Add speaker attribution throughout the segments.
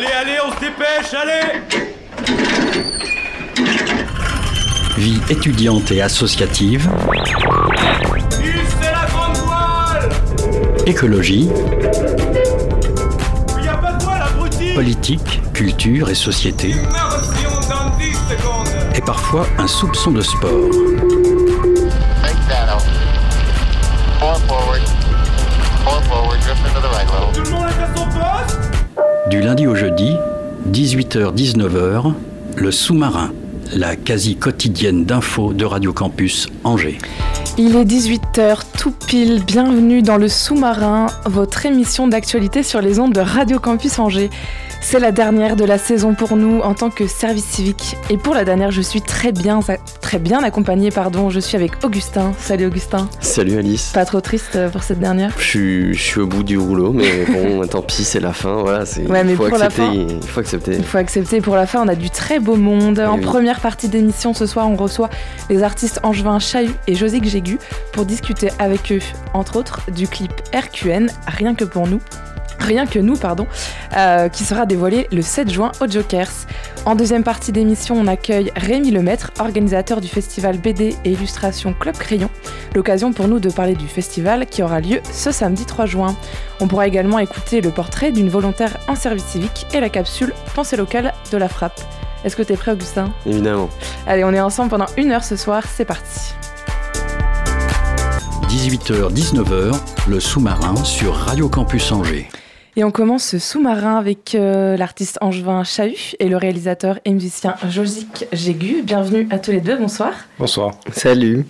Speaker 1: Allez, allez, on se dépêche, allez.
Speaker 2: Vie étudiante et associative,
Speaker 1: c'est la grande voile.
Speaker 2: Écologie,
Speaker 1: Il y a pas de voile, abruti.
Speaker 2: Politique, culture et société,
Speaker 1: Immersion dans 10 secondes.
Speaker 2: Et parfois un soupçon de sport.
Speaker 3: Four forward. Four forward. Drift into the right a
Speaker 2: Du lundi au jeudi, 18h-19h, le sous-marin, la quasi quotidienne d'infos de Radio Campus Angers.
Speaker 4: Il est 18h tout pile, bienvenue dans le sous-marin, votre émission d'actualité sur les ondes de Radio Campus Angers. C'est la dernière de la saison pour nous en tant que service civique. Et pour la dernière, je suis très bien, très bien accompagnée, pardon. Je suis avec Augustin. Salut Augustin.
Speaker 5: Salut Alice.
Speaker 4: Pas trop triste euh, pour cette dernière
Speaker 5: Je suis, je suis au bout du rouleau, mais bon, tant pis, c'est la fin. Voilà, c'est.
Speaker 4: Ouais, mais
Speaker 5: il faut
Speaker 4: pour la
Speaker 5: accepter.
Speaker 4: fin-
Speaker 5: Il faut accepter.
Speaker 4: Il faut accepter, pour la fin, on a du très beau monde. en
Speaker 5: oui.
Speaker 4: première partie d'émission, ce soir, on reçoit les artistes Angevin Chahut et Josique Jégu pour discuter avec eux, entre autres, du clip RQN, Rien que pour nous. Rien que nous, pardon, euh, qui sera dévoilé le 7 juin au Jokers. En deuxième partie d'émission, on accueille Rémi Lemaître, organisateur du festival BD et illustration Club Crayon. L'occasion pour nous de parler du festival qui aura lieu ce samedi 3 juin. On pourra également écouter le portrait d'une volontaire en service civique et la capsule Pensée locale de la frappe. Est-ce que t'es prêt, Augustin?
Speaker 5: Évidemment.
Speaker 4: Allez, on est ensemble pendant une heure ce soir, c'est parti.
Speaker 2: 18h-19h, le sous-marin sur Radio Campus Angers.
Speaker 4: Et on commence ce sous-marin avec euh, l'artiste Angevin Chahut et le réalisateur et musicien Josique Jégu. Bienvenue à tous les deux, bonsoir.
Speaker 6: Bonsoir.
Speaker 5: Salut.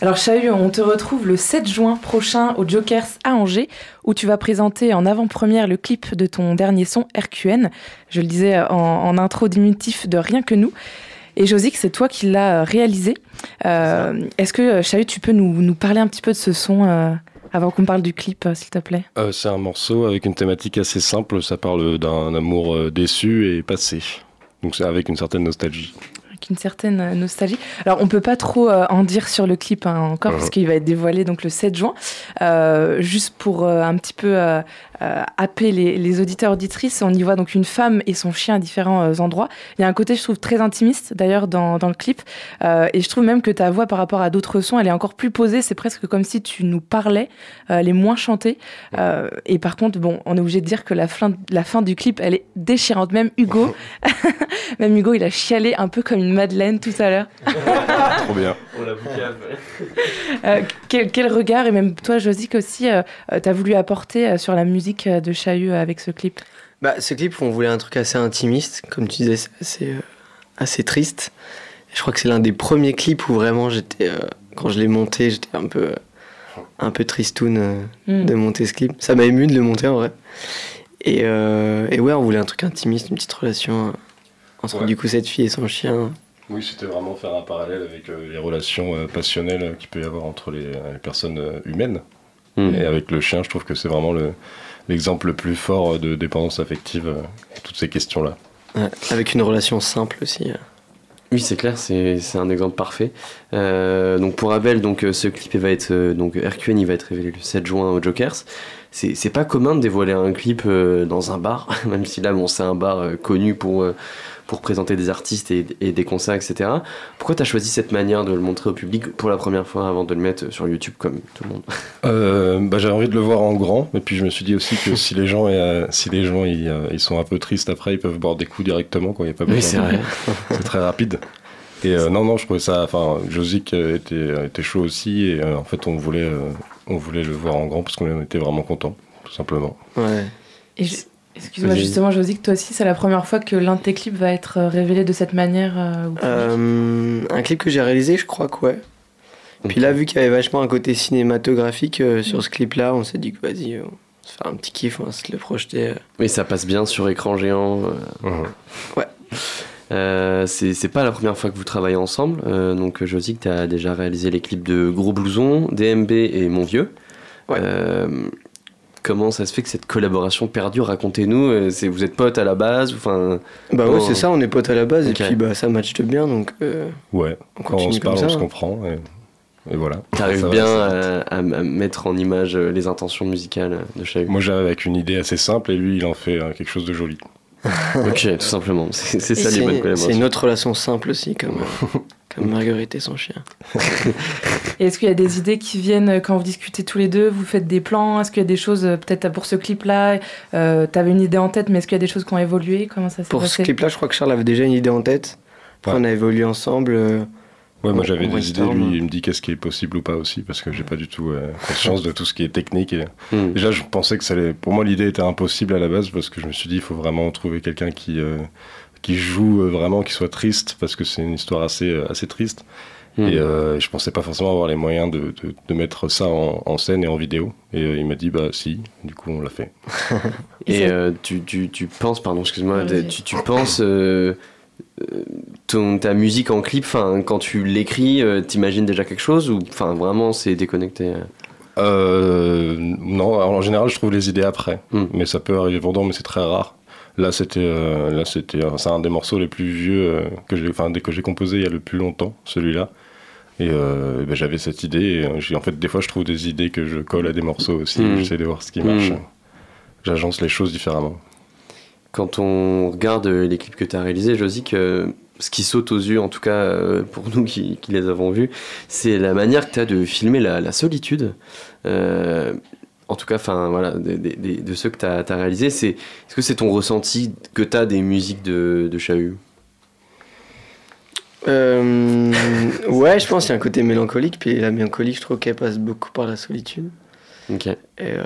Speaker 4: Alors Chahut, on te retrouve le 7 juin prochain au Jokers à Angers, où tu vas présenter en avant-première le clip de ton dernier son RQN. Je le disais en, en intro diminutif de Rien que nous. Et Josique, c'est toi qui l'as réalisé. Euh, Est-ce que Chahut, tu peux nous, nous parler un petit peu de ce son euh, avant qu'on parle du clip, euh, s'il te plaît
Speaker 6: Euh, c'est un morceau avec une thématique assez simple. Ça parle d'un amour euh, déçu et passé. Donc c'est avec une certaine nostalgie.
Speaker 4: avec une certaine nostalgie. Alors, on peut pas trop euh, en dire sur le clip hein, encore, parce qu'il va être dévoilé donc le 7 juin. Euh, juste pour euh, un petit peu happer les, les auditeurs auditrices, on y voit donc une femme et son chien à différents euh, endroits. Il y a un côté, je trouve, très intimiste d'ailleurs dans, dans le clip. Euh, et je trouve même que ta voix par rapport à d'autres sons, elle est encore plus posée. C'est presque comme si tu nous parlais, euh, elle est moins chantée. Euh, et par contre, bon, on est obligé de dire que la fin, la fin du clip, elle est déchirante. Même Hugo, même Hugo, il a chialé un peu comme une Madeleine tout à l'heure.
Speaker 6: Trop bien.
Speaker 4: Euh, quel, quel regard, et même toi, Josique aussi, euh, euh, t'as voulu apporter euh, sur la musique euh, de Chahut euh, avec ce clip
Speaker 7: Bah, ce clip, on voulait un truc assez intimiste. Comme tu disais, c'est assez, euh, assez triste. Et je crois que c'est l'un des premiers clips où vraiment j'étais. euh, quand je l'ai monté, j'étais un peu. euh, un peu tristoun euh,
Speaker 4: Mm.
Speaker 7: de monter ce clip. Ça m'a ému de le monter en vrai. Et, euh, et ouais, on voulait un truc intimiste, une petite relation euh, entre
Speaker 6: Ouais.
Speaker 7: du coup cette fille et son chien.
Speaker 6: Oui, c'était vraiment faire un parallèle avec euh, les relations euh, passionnelles qu'il peut y avoir entre les, les personnes euh, humaines.
Speaker 5: Mm.
Speaker 6: Et avec le chien, je trouve que c'est vraiment le- l'exemple le plus fort euh, de dépendance affective euh, et toutes ces questions-là.
Speaker 7: Ouais, avec une relation simple aussi. euh.
Speaker 5: Oui, c'est clair, c'est c'est un exemple parfait. Euh, donc pour Abel, donc ce clip il va être donc RQN, il va être révélé le 7 juin au Jokers. C'est c'est pas commun de dévoiler un clip euh, dans un bar, même si là bon c'est un bar euh, connu pour euh, pour présenter des artistes et, et des concerts, etc. Pourquoi t'as choisi cette manière de le montrer au public pour la première fois avant de le mettre sur YouTube comme tout le monde
Speaker 6: Euh, bah, j'avais envie de le voir en grand, et puis je me suis dit aussi que si les gens, euh, si les gens ils, euh, ils sont un peu tristes après, ils peuvent boire des coups directement, quoi. Il y a pas
Speaker 5: Oui,
Speaker 6: besoin
Speaker 5: c'est vrai.
Speaker 6: c'est très rapide. Et euh, non, non, je trouvais ça. Enfin, Josique euh, était, était chaud aussi, et euh, en fait, on voulait, euh, on voulait le voir en grand parce qu'on était vraiment content, tout simplement.
Speaker 7: Ouais.
Speaker 4: Et je- Excuse-moi, justement, Josique, toi aussi, c'est la première fois que l'un de tes clips va être euh, révélé de cette manière euh.
Speaker 7: Euh, un clip que j'ai réalisé, je crois que ouais. Puis là, vu qu'il y avait vachement un côté cinématographique euh, sur ce clip-là, on s'est dit que vas-y, on va se faire un petit kiff, on va se le projeter. euh.
Speaker 5: Oui, ça passe bien sur écran géant. euh,
Speaker 6: Mhm.
Speaker 5: Euh, c'est c'est pas la première fois que vous travaillez ensemble. Euh, donc, Josique, tu as déjà réalisé les clips de Gros Blouson, DMB et Mon Vieux.
Speaker 7: Ouais.
Speaker 5: Euh, comment ça se fait que cette collaboration perdure Racontez-nous. euh, c'est- Vous êtes potes à la base enfin,
Speaker 7: Bah ouais,
Speaker 5: Oh.
Speaker 7: c'est ça, on est potes à la base, et puis bah ça matche bien, donc euh,
Speaker 6: Ouais,
Speaker 7: on
Speaker 6: quand on se parle,
Speaker 7: ça.
Speaker 6: on se
Speaker 7: hein.
Speaker 6: comprend, et, et voilà.
Speaker 5: T'arrives
Speaker 6: va,
Speaker 5: bien à, mettre en image euh, les intentions musicales de Chahut.
Speaker 6: Moi, j'arrive avec une idée assez simple, et lui, il en fait quelque chose de joli.
Speaker 5: ok, tout simplement. C'est ça les bonnes
Speaker 7: C'est c'est
Speaker 5: collaborations.
Speaker 7: une autre relation simple aussi, comme, euh, comme Marguerite et son chien.
Speaker 4: Est-ce qu'il y a des idées qui viennent quand vous discutez tous les deux Vous faites des plans Est-ce qu'il y a des choses, euh, peut-être pour ce clip-là, euh, t'avais une idée en tête, mais est-ce qu'il y a des choses qui ont évolué Comment ça s'est
Speaker 7: Pour ce clip-là, je crois que Charles avait déjà une idée en tête. Après,
Speaker 6: Ouais.
Speaker 7: on a évolué ensemble. euh,
Speaker 6: Ouais, moi j'avais des idées, lui il me dit qu'est-ce qui est possible ou pas aussi, parce que j'ai pas du tout euh, conscience de tout ce qui est technique. Et...
Speaker 5: Hmm.
Speaker 6: Déjà, je pensais que ça allait. Pour moi, l'idée était impossible à la base, parce que je me suis dit, il faut vraiment trouver quelqu'un qui, euh, qui joue euh, vraiment, qui soit triste, parce que c'est une histoire assez, euh, assez triste.
Speaker 5: Hmm.
Speaker 6: Et euh, je pensais pas forcément avoir les moyens de, de, de mettre ça en, en scène et en vidéo. Et euh, il m'a dit, bah si, du coup, on l'a fait.
Speaker 5: Et euh, tu, tu, tu penses, pardon, excuse-moi, tu, tu penses ton, ta musique en clip, enfin, quand tu l'écris, euh, t'imagines déjà quelque chose ou enfin vraiment c'est déconnecté
Speaker 6: non, alors, en général, je trouve les idées après.
Speaker 5: Hmm.
Speaker 6: Mais ça peut arriver pendant, mais c'est très rare. Là, c'était, euh, là, c'était, c'est un des morceaux les plus vieux euh, que j'ai, enfin, que j'ai composé il y a le plus longtemps, celui-là. Et euh, ben, j'avais cette idée. Et, j'ai, en fait, des fois, je trouve des idées que je colle à des morceaux aussi.
Speaker 5: Hmm.
Speaker 6: J'essaie de voir ce qui marche.
Speaker 5: Hmm.
Speaker 6: J'agence les choses différemment.
Speaker 5: Quand on regarde les clips que tu as réalisés, Josique, euh, ce qui saute aux yeux, en tout cas pour nous qui, qui les avons vus, c'est la manière que tu as de filmer la, la solitude. Euh, en tout cas, enfin voilà, de ceux que tu as, réalisés, c'est, est-ce que c'est ton ressenti que tu as des musiques de, de Chahut
Speaker 7: Euh, ouais, je pense qu'il y a un côté mélancolique, puis la mélancolie, je trouve qu'elle passe beaucoup par la solitude.
Speaker 5: Ok.
Speaker 7: Et euh,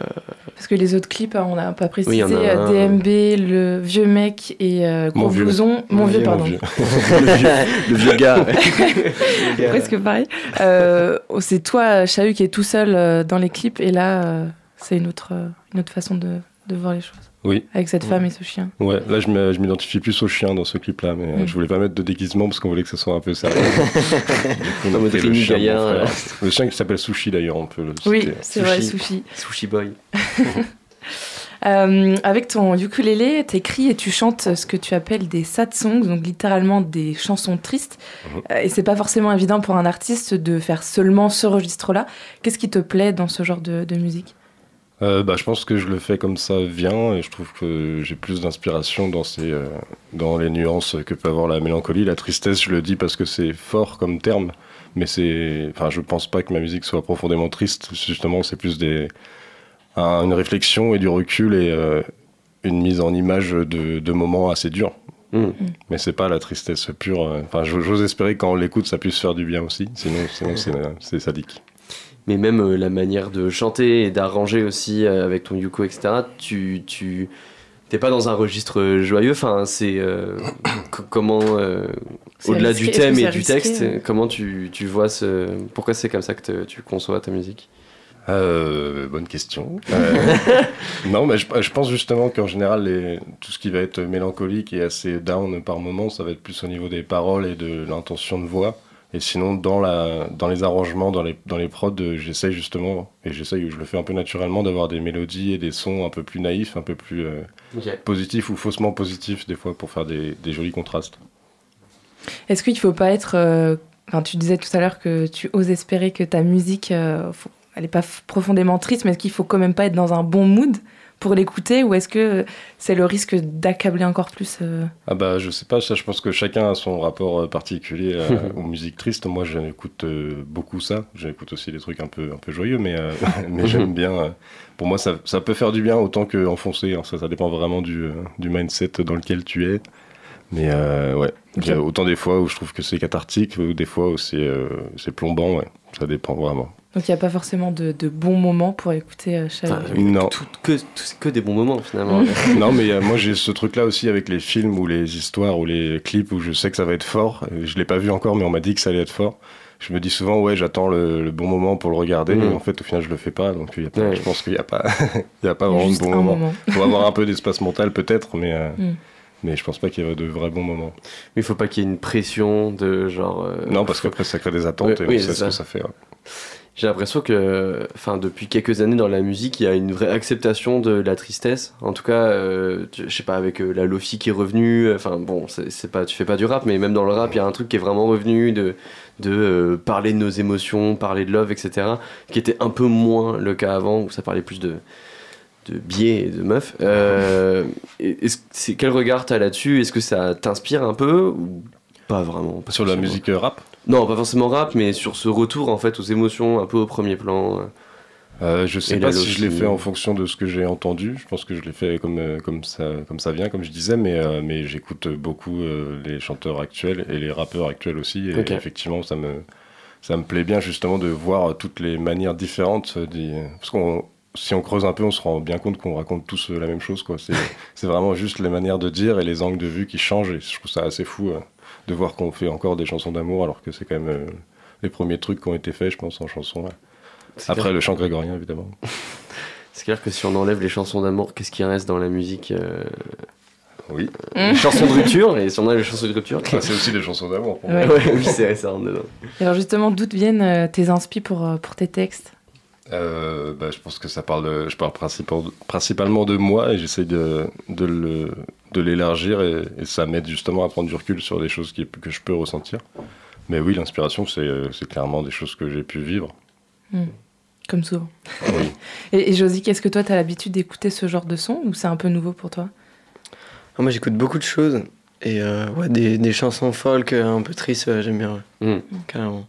Speaker 4: Parce que les autres clips, hein, on n'a pas précisé,
Speaker 5: Oui, a
Speaker 4: euh. DMB, le vieux mec et euh,
Speaker 6: Mon vieux.
Speaker 4: Mon, vieux,
Speaker 7: vieux,
Speaker 4: pardon.
Speaker 6: Mon vieux.
Speaker 5: le, vieux, le vieux gars.
Speaker 4: Presque pareil. Euh, oh, c'est toi, Chahut, qui est tout seul euh, dans les clips, et là, euh, c'est une autre, euh, une autre façon de, de voir les choses.
Speaker 6: Oui.
Speaker 4: Avec cette femme et ce chien.
Speaker 6: Ouais, là, je m'identifie plus au chien dans ce clip-là, mais euh,
Speaker 4: Mm.
Speaker 6: je voulais pas mettre de déguisement parce qu'on voulait que ce soit un peu sérieux. Du coup, on a
Speaker 5: En mode
Speaker 6: fait le chien. Le chien qui s'appelle Sushi d'ailleurs, on peut le
Speaker 4: Oui, c'est vrai,
Speaker 5: Sushi.
Speaker 4: Sushi.
Speaker 5: Boy.
Speaker 4: Euh, avec ton ukulélé, t'écris et tu chantes ce que tu appelles des sad songs, donc littéralement des chansons tristes.
Speaker 6: Mhm.
Speaker 4: Et c'est pas forcément évident pour un artiste de faire seulement ce registre-là. Qu'est-ce qui te plaît dans ce genre de, de musique?
Speaker 6: Euh, bah, je pense que je le fais comme ça vient et je trouve que j'ai plus d'inspiration dans, ces, euh, dans les nuances que peut avoir la mélancolie. La tristesse, je le dis parce que c'est fort comme terme, mais c'est, enfin, je pense pas que ma musique soit profondément triste. Justement, c'est plus des, un- une réflexion et du recul et euh, une mise en image de, de moments assez durs.
Speaker 5: Mm.
Speaker 6: Mais c'est pas la tristesse pure. Enfin, j'ose espérer que quand on l'écoute, ça puisse faire du bien aussi. Sinon, sinon c'est c'est sadique.
Speaker 5: Mais même euh, la manière de chanter et d'arranger aussi euh, avec ton yuko, etc. Tu, tu t'es pas dans un registre joyeux? Enfin, c'est euh, comment euh, au-delà du thème et du
Speaker 4: risqué,
Speaker 5: texte, comment tu, tu vois ce pourquoi c'est comme ça que te- tu conçois ta musique?
Speaker 6: Euh, bonne question. Euh, non, mais je, je pense justement qu'en général, les, tout ce qui va être mélancolique et assez down par moment, ça va être plus au niveau des paroles et de l'intention de voix. Et sinon, dans, la, dans les arrangements, dans les, dans les prods, euh, j'essaye justement, et j'essaye, je le fais un peu naturellement, d'avoir des mélodies et des sons un peu plus naïfs, un peu plus euh, positifs ou faussement positifs, des fois, pour faire des, des jolis contrastes.
Speaker 4: Est-ce qu'il faut pas être. euh, Enfin, tu disais tout à l'heure que tu oses espérer que ta musique, euh, faut- elle est pas profondément triste, mais est-ce qu'il faut quand même pas être dans un bon mood pour l'écouter ou est-ce que c'est le risque d'accabler encore plus euh,
Speaker 6: Ah bah je sais pas, ça je pense que chacun a son rapport euh, particulier euh, aux musiques tristes. Moi j'écoute euh, beaucoup ça, j'écoute aussi des trucs un peu, un peu joyeux, mais, euh, mais j'aime bien. euh, pour moi ça, ça peut faire du bien autant qu'enfoncer, hein. ça, ça dépend vraiment du, euh, du mindset dans lequel tu es. Mais euh, ouais, il y a autant des fois où je trouve que c'est cathartique, ou des fois où c'est euh, c'est plombant, ouais, ça dépend vraiment.
Speaker 4: Donc il n'y a pas forcément de, de bons moments pour écouter euh, chaque-
Speaker 5: Enfin,
Speaker 6: Non.
Speaker 5: tout- que, tout- que des bons moments finalement.
Speaker 6: non, mais euh, moi j'ai ce truc-là aussi avec les films ou les histoires ou les clips où je sais que ça va être fort. Euh, Je l'ai pas vu encore, mais on m'a dit que ça allait être fort. Je me dis souvent, ouais, j'attends le, le bon moment pour le regarder.
Speaker 5: Mhm.
Speaker 6: Et en fait, au final, je le fais pas. Donc, il y a pas-
Speaker 5: Ouais.
Speaker 6: je pense qu'il n'y a pas, il y a pas
Speaker 4: Il y a
Speaker 6: vraiment de bon moment.
Speaker 4: moment.
Speaker 6: Il faut avoir un peu d'espace mental, peut-être, mais, euh,
Speaker 4: Mhm.
Speaker 6: mais je pense pas qu'il y ait de vrais bons moments.
Speaker 5: Mais il faut pas qu'il y ait une pression de genre. euh,
Speaker 6: non, parce qu'après, ça crée des attentes
Speaker 5: Ouais,
Speaker 6: et on
Speaker 5: oui,
Speaker 6: sait
Speaker 5: c'est
Speaker 6: ce que ça fait. ouais.
Speaker 5: J'ai l'impression que, enfin, depuis quelques années dans la musique, il y a une vraie acceptation de la tristesse. En tout cas, euh, tu- je sais pas, avec euh, la Lofi qui est revenue. Enfin, bon, c'est pas, tu fais pas du rap, mais même dans le rap, il y a un truc qui est vraiment revenu de, de euh, parler de nos émotions, parler de love, etc. Qui était un peu moins le cas avant, où ça parlait plus de, de biais et de meufs. Euh, quel regard t'as là-dessus? Est-ce que ça t'inspire un peu ou pas vraiment Pas
Speaker 6: Sur la musique rap
Speaker 5: Non, pas forcément rap, mais sur ce retour en fait aux émotions un peu au premier plan. euh.
Speaker 6: Euh, je sais
Speaker 5: Et
Speaker 6: pas si je l'ai fait en fonction de ce que j'ai entendu. Je pense que je l'ai fait comme, euh, comme, ça, comme ça vient, comme je disais, mais, euh, mais j'écoute beaucoup les chanteurs actuels et les rappeurs actuels aussi. Et effectivement, ça me, ça me plaît bien justement de voir toutes les manières différentes. Parce qu'on si on creuse un peu, on se rend bien compte qu'on raconte tous la même chose. quoi. C'est c'est vraiment juste les manières de dire et les angles de vue qui changent. Et je trouve ça assez fou de voir qu'on fait encore des chansons d'amour alors que c'est quand même euh, les premiers trucs qui ont été faits, je pense, en chanson. ouais.
Speaker 5: C'est
Speaker 6: Après
Speaker 5: clair-
Speaker 6: le chant grégorien, évidemment.
Speaker 5: c'est clair que si on enlève les chansons d'amour, qu'est-ce qui reste dans la musique euh,
Speaker 6: Oui.
Speaker 5: Les chansons de rupture, et si on enlève les chansons de rupture.
Speaker 6: Ah, c'est aussi des chansons d'amour pour
Speaker 4: Ouais.
Speaker 6: moi.
Speaker 5: Ouais, oui, c'est ça rentre dedans.
Speaker 4: Et alors justement, d'où viennent euh, tes inspi pour, euh, pour tes textes?
Speaker 6: Euh, bah, je pense que ça parle de, je parle principal- principalement de moi et j'essaie de, de, le, de l'élargir et, et ça m'aide justement à prendre du recul sur des choses qui, que je peux ressentir. Mais oui, l'inspiration, c'est, c'est clairement des choses que j'ai pu vivre.
Speaker 4: Comme souvent.
Speaker 6: Oui.
Speaker 4: Et, et Josie, est-ce que toi, tu as l'habitude d'écouter ce genre de son ou c'est un peu nouveau pour toi?
Speaker 7: Ah, moi, j'écoute beaucoup de choses. Et euh, ouais, des, des chansons folk euh, un peu tristes, j'aime bien, ouais,
Speaker 5: Mm.
Speaker 7: carrément.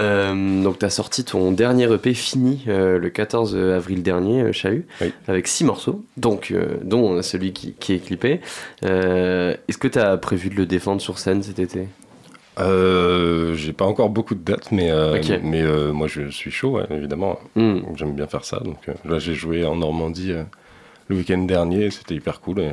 Speaker 5: Euh, donc, tu as sorti ton dernier EP fini euh, le 14 avril dernier, euh, Chahut,
Speaker 6: Oui.
Speaker 5: avec six morceaux, donc, euh, dont celui qui, qui est clippé. Est-ce que tu as prévu de le défendre sur scène cet été?
Speaker 6: Euh, j'ai pas encore beaucoup de dates, mais, euh, mais euh, moi je suis chaud, ouais, évidemment.
Speaker 5: Mm.
Speaker 6: J'aime bien faire ça. Donc là, j'ai joué en Normandie le week-end dernier, c'était hyper cool. Et,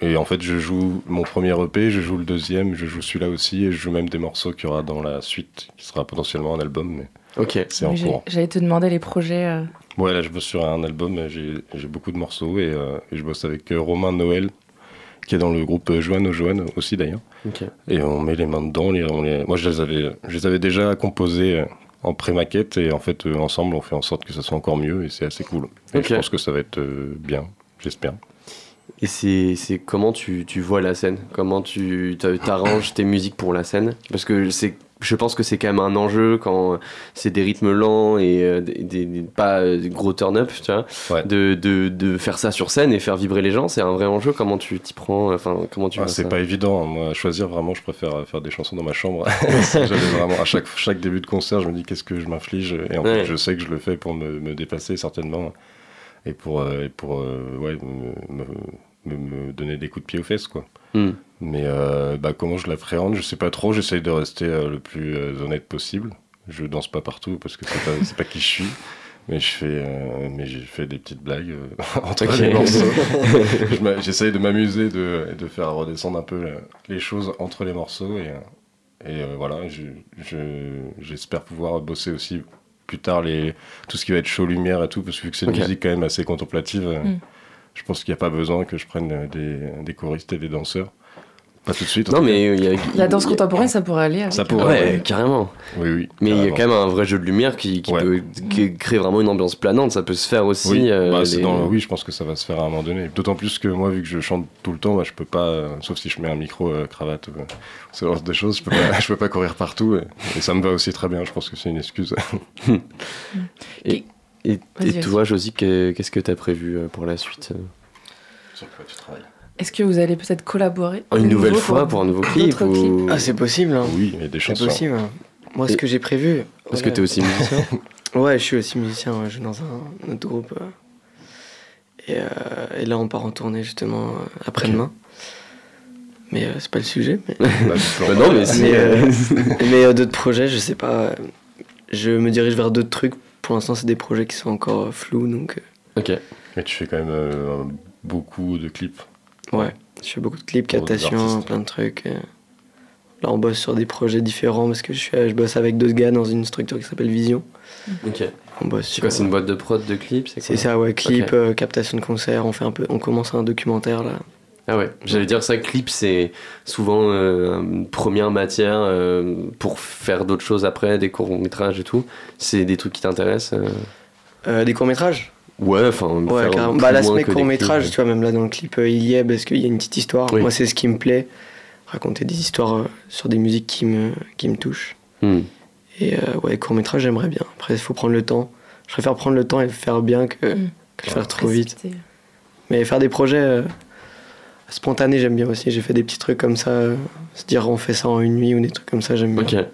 Speaker 6: et en fait, je joue mon premier EP, je joue le deuxième, je joue celui-là aussi, et je joue même des morceaux qu'il y aura dans la suite, qui sera potentiellement un album, mais
Speaker 5: Ok.
Speaker 6: c'est en cours.
Speaker 4: J'allais te demander les projets. euh,
Speaker 6: Ouais, là, je bosse sur un album, j'ai beaucoup de morceaux, et, euh, et je bosse avec euh, Romain Noël, qui est dans le groupe euh, Joanne aux Joanne aussi d'ailleurs. Et on met les mains dedans. les- on les- Moi, je les, avais, je les avais déjà composés en pré-maquette et en fait, euh, ensemble, on fait en sorte que ça soit encore mieux et c'est assez cool. Et je pense que ça va être euh, bien, j'espère.
Speaker 5: Et c'est comment tu, tu vois la scène? Comment tu t'a- t'arranges tes musiques pour la scène? Parce que c'est je pense que c'est quand même un enjeu quand c'est des rythmes lents et euh, des, des- des- pas euh, des gros turn-up, tu vois,
Speaker 6: Ouais.
Speaker 5: de, de, de faire ça sur scène et faire vibrer les gens, c'est un vrai enjeu. Comment tu t'y prends Enfin, comment tu
Speaker 6: Ah, c'est pas évident. Moi, à choisir, vraiment, je préfère euh, faire des chansons dans ma chambre. Vraiment, à chaque, chaque début de concert, je me dis qu'est-ce que je m'inflige? Et en
Speaker 5: Ouais.
Speaker 6: fait, je sais que je le fais pour me, me dépasser, certainement. Et pour, euh, et pour euh, ouais, me, me- me- me donner des coups de pied aux fesses, quoi.
Speaker 5: Hmm.
Speaker 6: Mais euh, bah, comment je l'appréhende, je sais pas trop. J'essaye de rester euh, le plus euh, honnête possible. Je danse pas partout parce que c'est pas, c'est pas qui je suis. Mais je fais, euh, mais j'ai fait des petites blagues euh, entre
Speaker 5: Ok.
Speaker 6: les morceaux. Je J'essaye de m'amuser, de, de faire redescendre un peu euh, les choses entre les morceaux et, et euh, voilà. je- je- J'espère pouvoir bosser aussi plus tard les tout ce qui va être chaud lumière et tout parce que vu que c'est une musique quand même assez contemplative. euh,
Speaker 4: Mm.
Speaker 6: Je pense qu'il n'y a pas besoin que je prenne des, des choristes et des danseurs. Pas tout de suite.
Speaker 5: Non, mais il y a,
Speaker 4: La danse contemporaine, ça pourrait aller avec.
Speaker 6: Ça pourrait.
Speaker 5: Ouais,
Speaker 6: ouais.
Speaker 5: carrément.
Speaker 6: Oui, oui.
Speaker 5: Mais il y a quand même un vrai jeu de lumière qui, qui
Speaker 6: Ouais.
Speaker 5: peut qui crée vraiment une ambiance planante. Ça peut se faire aussi.
Speaker 6: Oui,
Speaker 5: euh,
Speaker 6: bah, c'est
Speaker 5: les-
Speaker 6: dans- oui, je pense que ça va se faire à un moment donné. D'autant plus que moi, vu que je chante tout le temps, bah, je peux pas, euh, sauf si je mets un micro, euh, cravate, euh, ce genre de choses, je peux pas, je peux pas courir partout. Et, et ça me va aussi très bien. Je pense que c'est une excuse.
Speaker 5: Et, et toi, Josie, que- qu'est-ce que tu as prévu euh, pour la suite euh
Speaker 6: Sur quoi tu travailles
Speaker 4: Est-ce que vous allez peut-être collaborer
Speaker 5: Une nouvelle fois pour un nouveau clip.
Speaker 7: Ah, c'est possible, hein.
Speaker 6: Oui, il y a des
Speaker 7: c'est
Speaker 6: chansons.
Speaker 7: possible. hein. Moi, ce
Speaker 5: Et-
Speaker 7: que j'ai prévu.
Speaker 5: Parce
Speaker 7: ouais.
Speaker 5: que tu es aussi musicien
Speaker 7: Ouais, je suis aussi musicien, ouais, je joue dans un autre groupe. euh. Et, euh, et là, on part en tournée justement euh, après-demain. Mais euh, c'est pas le sujet. Mais,
Speaker 6: Bah,
Speaker 5: Bah non, mais si.
Speaker 7: mais, mais, euh, d'autres projets, je sais pas. Je me dirige vers d'autres trucs. Pour l'instant, c'est des projets qui sont encore euh, flous, donc
Speaker 5: Ok.
Speaker 6: Mais tu fais quand même euh, beaucoup de clips.
Speaker 7: euh, ouais. Je fais beaucoup de clips, captations, plein de trucs. euh. Là, on bosse sur des projets différents parce que je, suis, je bosse avec d'autres gars dans une structure qui s'appelle Vision.
Speaker 5: Ok.
Speaker 7: On bosse
Speaker 5: C'est
Speaker 7: sur.
Speaker 5: quoi C'est une boîte de prod de clips C'est
Speaker 7: ça, ouais, clip,
Speaker 5: Ok.
Speaker 7: euh, captation de concert, on fait un peu, on commence un documentaire là.
Speaker 5: Ah ouais. J'allais dire ça. Clip, c'est souvent euh, une première matière euh, pour faire d'autres choses après, des courts métrages et tout. C'est des trucs qui t'intéressent euh?
Speaker 7: Euh, des courts métrages
Speaker 5: Ouais, enfin.
Speaker 7: Ouais, Bah
Speaker 5: que
Speaker 7: métrages,
Speaker 5: clips.
Speaker 7: tu vois, même là dans le clip, euh, il y est parce qu'il y a une petite histoire.
Speaker 5: Oui.
Speaker 7: Moi, c'est ce qui me plaît, raconter des histoires euh, sur des musiques qui me, qui me touchent.
Speaker 5: Hmm.
Speaker 7: Et euh, ouais, court métrage, j'aimerais bien. Après, il faut prendre le temps. Je préfère prendre le temps et le faire bien que,
Speaker 4: Mm.
Speaker 7: faire trop vite. Mais faire des projets spontanés, j'aime bien aussi. J'ai fait des petits trucs comme ça. euh, se dire on fait ça en une nuit ou des trucs comme ça, j'aime bien.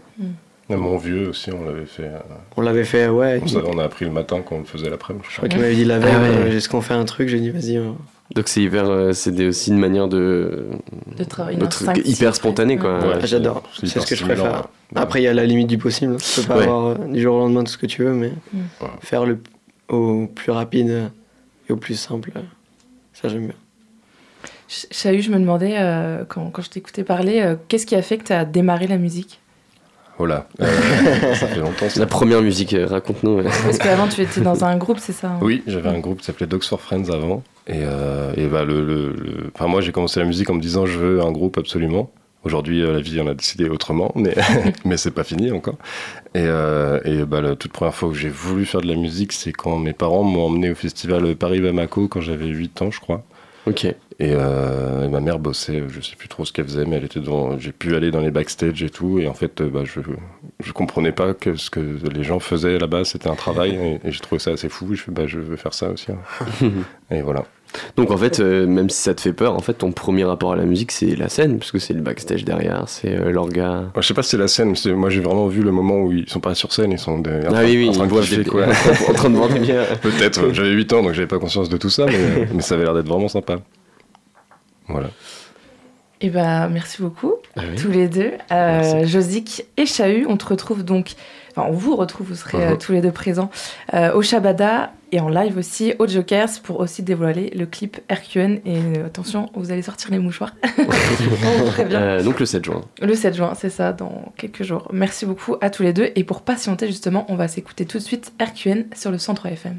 Speaker 6: Mon vieux aussi, on l'avait fait. euh,
Speaker 7: On l'avait fait, ouais.
Speaker 6: on, savait- on a appris le matin quand on le faisait l'après-midi.
Speaker 7: Je crois qu'il m'avait dit la veille,
Speaker 5: Ah ouais.
Speaker 7: euh, est-ce qu'on fait un truc J'ai dit vas-y. euh.
Speaker 5: Donc c'est hyper, euh, c'est aussi une manière de,
Speaker 4: De travailler
Speaker 5: hyper spontané quoi.
Speaker 4: Ouais.
Speaker 6: Ouais,
Speaker 7: Ah, J'adore.
Speaker 6: c'est
Speaker 7: ce que je préfère.
Speaker 6: ouais.
Speaker 7: Après, il y a la limite du possible. Tu peux pas
Speaker 5: Ouais.
Speaker 7: avoir euh, du jour au lendemain tout ce que tu veux, mais
Speaker 4: Mm.
Speaker 6: Ouais.
Speaker 7: faire le au plus rapide et au plus simple, ça j'aime bien.
Speaker 4: Ch- Chahut, je me demandais, euh, quand, quand je t'écoutais parler, euh, qu'est-ce qui a fait que tu as démarré la musique?
Speaker 6: Voilà. Euh, ça fait longtemps. ça.
Speaker 5: La première musique, raconte-nous. ouais.
Speaker 4: Parce qu'avant, tu étais dans un groupe, c'est ça hein?
Speaker 6: Oui, j'avais un groupe qui s'appelait Dogs for Friends avant. Et, euh, et bah, le, le- le- Enfin, moi, j'ai commencé la musique en me disant je veux un groupe absolument. Aujourd'hui, la vie en a décidé autrement, mais, mais c'est pas fini encore. Et, euh, et bah, la toute première fois que j'ai voulu faire de la musique, c'est quand mes parents m'ont emmené au festival Paris-Bamako quand j'avais 8 ans, je crois.
Speaker 5: Ok.
Speaker 6: Et, euh, et ma mère bossait, je sais plus trop ce qu'elle faisait, mais elle était devant. J'ai pu aller dans les backstage et tout, et en fait, euh, bah, je je comprenais pas que ce que les gens faisaient là-bas, c'était un travail, et, et j'ai trouvé ça assez fou. Je fais, bah, je veux faire ça aussi. hein. et voilà.
Speaker 5: Donc en fait, euh, même si ça te fait peur, en fait, ton premier rapport à la musique, c'est la scène, parce que c'est le backstage derrière, c'est euh, l'orga.
Speaker 6: Moi, je sais pas si c'est la scène, mais moi j'ai vraiment vu le moment où ils sont pas sur scène, ils sont de-
Speaker 5: Ah oui, oui,
Speaker 6: en train de
Speaker 5: des...
Speaker 6: quoi.
Speaker 5: en train de.
Speaker 6: Peut-être, j'avais 8 ans donc j'avais pas conscience de tout ça, mais, mais ça avait l'air d'être vraiment sympa. Voilà.
Speaker 4: Et bah, merci beaucoup,
Speaker 5: Ah oui.
Speaker 4: tous les deux. Euh, Josique et Chahut, on te retrouve donc, enfin, on vous retrouve, vous serez euh, tous les deux présents euh, au Shabada et en live aussi au Jokers pour aussi dévoiler le clip RQN. Et euh, attention, vous allez sortir les mouchoirs.
Speaker 5: Euh, donc le 7 juin.
Speaker 4: Le 7 juin, c'est ça, dans quelques jours. Merci beaucoup à tous les deux. Et pour patienter, justement, on va s'écouter tout de suite RQN sur le centre FM.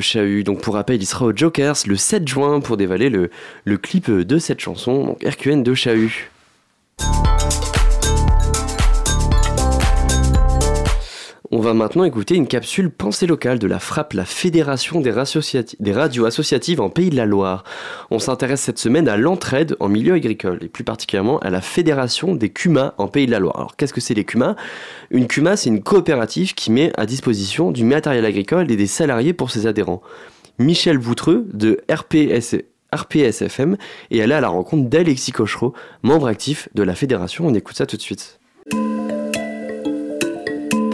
Speaker 5: Chahut. Donc pour rappel, il sera au Jokers le 7 juin pour dévaler le, le clip de cette chanson. Donc RQN de On maintenant écouter une capsule pensée locale de la FRAP, la Fédération des radios associatives en Pays de la Loire. On s'intéresse cette semaine à l'entraide en milieu agricole et plus particulièrement à la Fédération des CUMA en Pays de la Loire. Alors qu'est-ce que c'est les CUMA Une CUMA, c'est une coopérative qui met à disposition du matériel agricole et des salariés pour ses adhérents. Michel Boutreux de RPS, RPSFM et elle est à la rencontre d'Alexis Cochereau, membre actif de la fédération. On écoute ça tout de suite.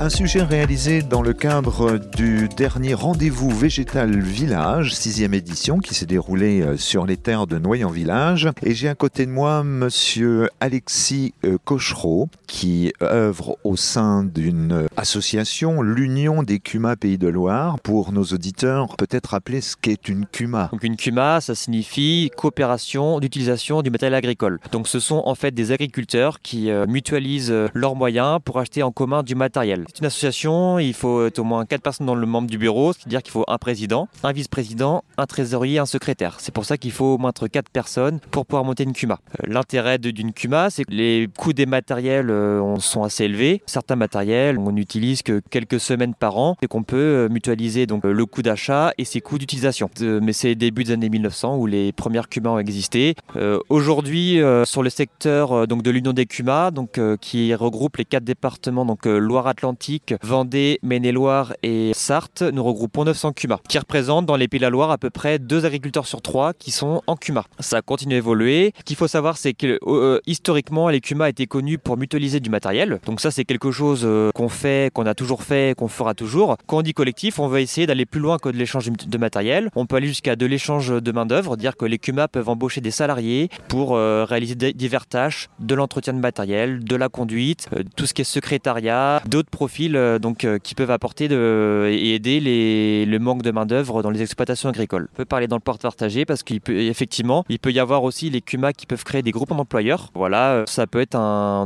Speaker 8: Un sujet réalisé dans le cadre du dernier rendez-vous végétal village, sixième édition, qui s'est déroulé euh, sur les terres de Noyant Village. Et j'ai à côté de moi monsieur Alexis euh, Cochereau, qui œuvre au sein d'une association, l'Union des CUMA Pays de Loire. Pour nos auditeurs, peut-être rappeler ce qu'est une CUMA.
Speaker 9: Donc une CUMA, ça signifie coopération d'utilisation du matériel agricole. Donc ce sont en fait des agriculteurs qui euh, mutualisent euh, leurs moyens pour acheter en commun du matériel. C'est une association, il faut être au moins 4 personnes dans le membre du bureau, c'est-à-dire qu'il faut un président, un vice-président, un trésorier, un secrétaire. C'est pour ça qu'il faut au moins entre 4 personnes pour pouvoir monter une CUMA. Euh, L'intérêt d'une CUMA, c'est que les coûts des matériels euh, on- sont assez élevés. Certains matériels, on n'utilise que quelques semaines par an et qu'on peut euh, mutualiser donc le coût d'achat et ses coûts d'utilisation. Mais c'est début des années 1900 où les premières CUMA ont existé. Aujourd'hui, sur le secteur donc de l'Union des CUMA, donc qui regroupe les quatre départements donc euh, Vendée, Maine-et-Loire et Sarthe, nous regroupons 900 CUMA, qui représentent dans les Pays de la Loire à peu près deux agriculteurs sur trois qui sont en CUMA. Ça continue à évoluer. Ce qu'il faut savoir, c'est que euh, historiquement, les CUMA étaient connus pour mutualiser du matériel. Donc ça, c'est quelque chose euh, qu'on fait, qu'on a toujours fait, qu'on fera toujours. Quand on dit collectif, on veut essayer d'aller plus loin que de l'échange de matériel. On peut aller jusqu'à de l'échange de main d'œuvre, dire que les CUMA peuvent embaucher des salariés pour euh, réaliser des- divers tâches, de l'entretien de matériel, de la conduite, tout ce qui est secrétariat, d'autres profils euh, donc euh, qui peuvent apporter et aider les, le manque de main d'œuvre dans les exploitations agricoles. On peut parler dans le porte partagé parce qu'il peut effectivement, il peut y avoir aussi les CUMA qui peuvent créer des groupes d'employeurs. Voilà, euh, ça peut être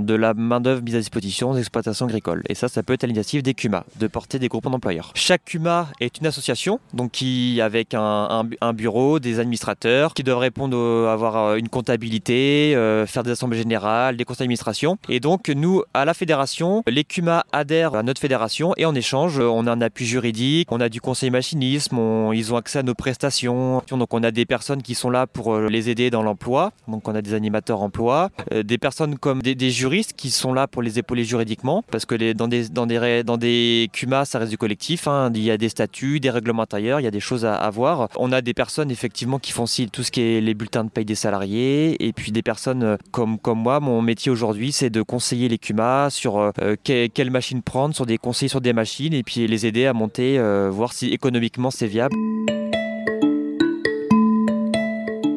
Speaker 9: de la main d'œuvre mise à disposition des exploitations agricoles. Et ça, ça peut être à l'initiative des CUMA de porter des groupes d'employeurs. Chaque CUMA est une association, donc qui avec un, un bu- un bureau, des administrateurs qui doivent répondre, avoir une comptabilité, faire des assemblées générales, des conseils d'administration. Et donc nous, à la fédération, les CUMA adhèrent à notre fédération et en échange, euh, on a un appui juridique, on a du conseil machinisme, ils ont accès à nos prestations. Donc on a des personnes qui sont là pour euh, les aider dans l'emploi. Donc on a des animateurs emploi, euh, des personnes comme des, juristes qui sont là pour les épauler juridiquement, parce que dans des dans des dans des CUMA, ça reste du collectif. hein. Il y a des statuts, des règlements intérieurs, il y a des choses à, à voir. On a des personnes effectivement qui font aussi tout ce qui est les bulletins de paye des salariés, et puis des personnes comme comme moi. Mon métier aujourd'hui, c'est de conseiller les CUMA sur euh, que- quelle machine prendre, sur des conseils sur des machines, et puis les aider à monter, euh, voir si économiquement c'est viable.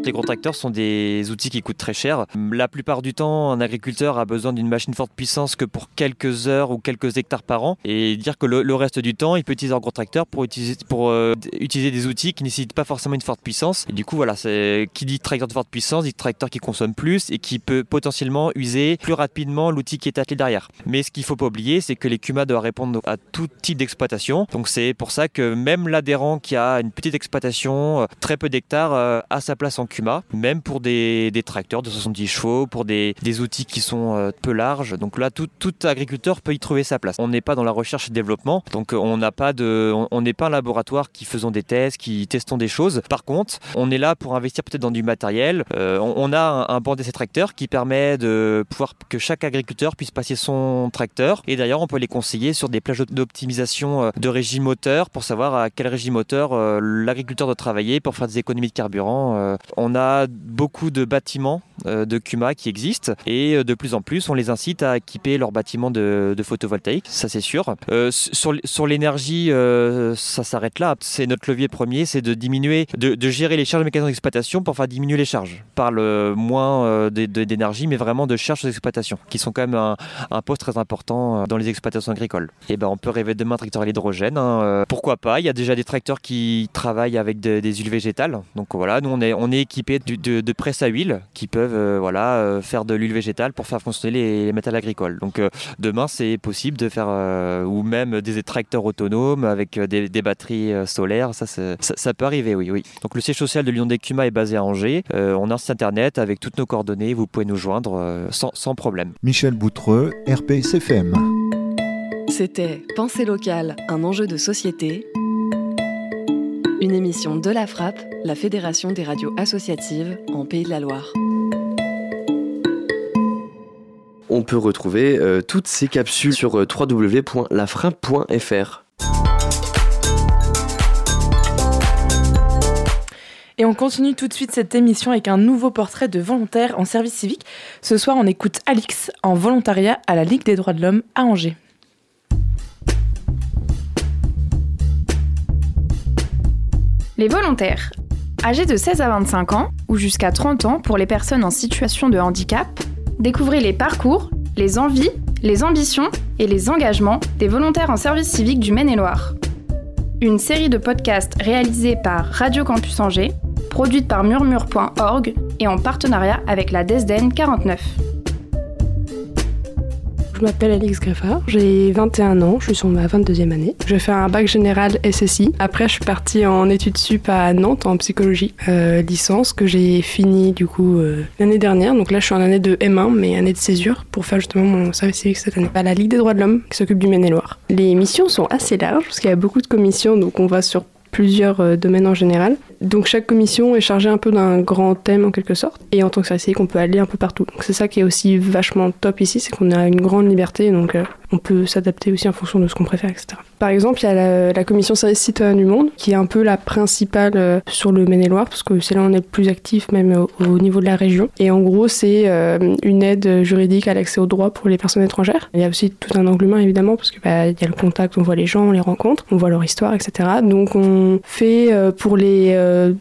Speaker 9: Les gros tracteurs sont des outils qui coûtent très cher. La plupart du temps, un agriculteur a besoin d'une machine forte puissance que pour quelques heures ou quelques hectares par an. Et dire que le, reste du temps, il peut utiliser un gros tracteur pour utiliser, pour, euh, utiliser des outils qui nécessitent pas forcément une forte puissance. Et du coup, voilà, qui dit tracteur de forte puissance, dit tracteur qui consomme plus et qui peut potentiellement user plus rapidement l'outil qui est attelé derrière. Mais ce qu'il faut pas oublier, c'est que les CUMA doivent répondre à tout type d'exploitation. Donc c'est pour ça que même l'adhérent qui a une petite exploitation, euh, très peu d'hectares, euh, a sa place en Même pour des, des tracteurs de 70 chevaux, pour des, des outils qui sont euh, peu larges. Donc là, tout, tout agriculteur peut y trouver sa place. On n'est pas dans la recherche et développement, donc euh, on n'a pas de, on- on n'est pas un laboratoire qui faisons des tests, qui testons des choses. Par contre, on est là pour investir peut-être dans du matériel. Euh, on, on a un, un banc d'essai tracteur qui permet de pouvoir que chaque agriculteur puisse passer son tracteur. Et d'ailleurs, on peut les conseiller sur des plages d'optimisation euh, de régime moteur pour savoir à quel régime moteur euh, l'agriculteur doit travailler pour faire des économies de carburant. Euh, On a beaucoup de bâtiments euh, de CUMA qui existent et euh, de plus en plus, on les incite à équiper leurs bâtiments de, de photovoltaïque, ça c'est sûr. Euh, sur l'énergie, ça s'arrête là. C'est notre levier premier, c'est de diminuer, de, gérer les charges de d'exploitation pour faire diminuer les charges. Par le moins d'énergie, mais vraiment de charges d'exploitation, qui sont quand même un, poste très important dans les exploitations agricoles. Et ben, on peut rêver demain tracteur à l'hydrogène. hein, pourquoi pas? Il y a déjà des tracteurs qui travaillent avec de- des huiles végétales. Donc voilà, nous on est, on est équipés du- de, de presses à huile qui peuvent euh, voilà, euh, faire de l'huile végétale pour faire fonctionner les, les métals agricoles. Donc euh, demain, c'est possible de faire, euh, ou même des tracteurs autonomes avec euh, des, des batteries euh, solaires, ça, ça, ça peut arriver, oui, oui. Donc le siège social de l'Union des Cuma est basé à Angers. Euh, on a un site internet avec toutes nos coordonnées, vous pouvez nous joindre euh, sans, sans problème.
Speaker 8: Michel Boutreux, RPSFM.
Speaker 10: C'était Pensée locale, un enjeu de société. Une émission de la Frappe, la Fédération des radios associatives en Pays de la Loire.
Speaker 5: On peut retrouver euh, toutes ces capsules sur euh, www.lafrappe.fr.
Speaker 4: Et on continue tout de suite cette émission avec un nouveau portrait de volontaire en service civique. Ce soir, on écoute Alix en volontariat à la Ligue des droits de l'homme à Angers.
Speaker 11: Les volontaires. Âgés de 16 à 25 ans ou jusqu'à 30 ans pour les personnes en situation de handicap, découvrez les parcours, les envies, les ambitions et les engagements des volontaires en service civique du Maine-et-Loire. Une série de podcasts réalisés par Radio Campus Angers, produite par murmure.org et en partenariat avec la DESDEN 49.
Speaker 12: Je m'appelle Alix Greffard, j'ai 21 ans, je suis sur ma 22e année. Je fais un bac général SSI. Après, je suis partie en études sup à Nantes en psychologie, euh, licence que j'ai fini du coup euh, l'année dernière. Donc là, je suis en année de M1, mais année de césure pour faire justement mon service civique cette année. À la Ligue des droits de l'homme qui s'occupe du Maine-et-Loire. Les missions sont assez larges parce qu'il y a beaucoup de commissions, donc on va sur plusieurs euh, domaines en général. Donc chaque commission est chargée un peu d'un grand thème en quelque sorte. Et en tant que service civique, on peut aller un peu partout. Donc c'est ça qui est aussi vachement top ici, c'est qu'on a une grande liberté, donc euh, on peut s'adapter aussi en fonction de ce qu'on préfère, etc. Par exemple, il y a la, commission service citoyen du monde, qui est un peu la principale euh, sur le Maine-et-Loire, parce que c'est là où on est le plus actif, même au, au niveau de la région. Et en gros, c'est euh, une aide juridique à l'accès aux droits pour les personnes étrangères. Il y a aussi tout un angle humain, évidemment, parce que bah, y a le contact, on voit les gens, on les rencontre, on voit leur histoire, etc. Donc on fait euh, pour les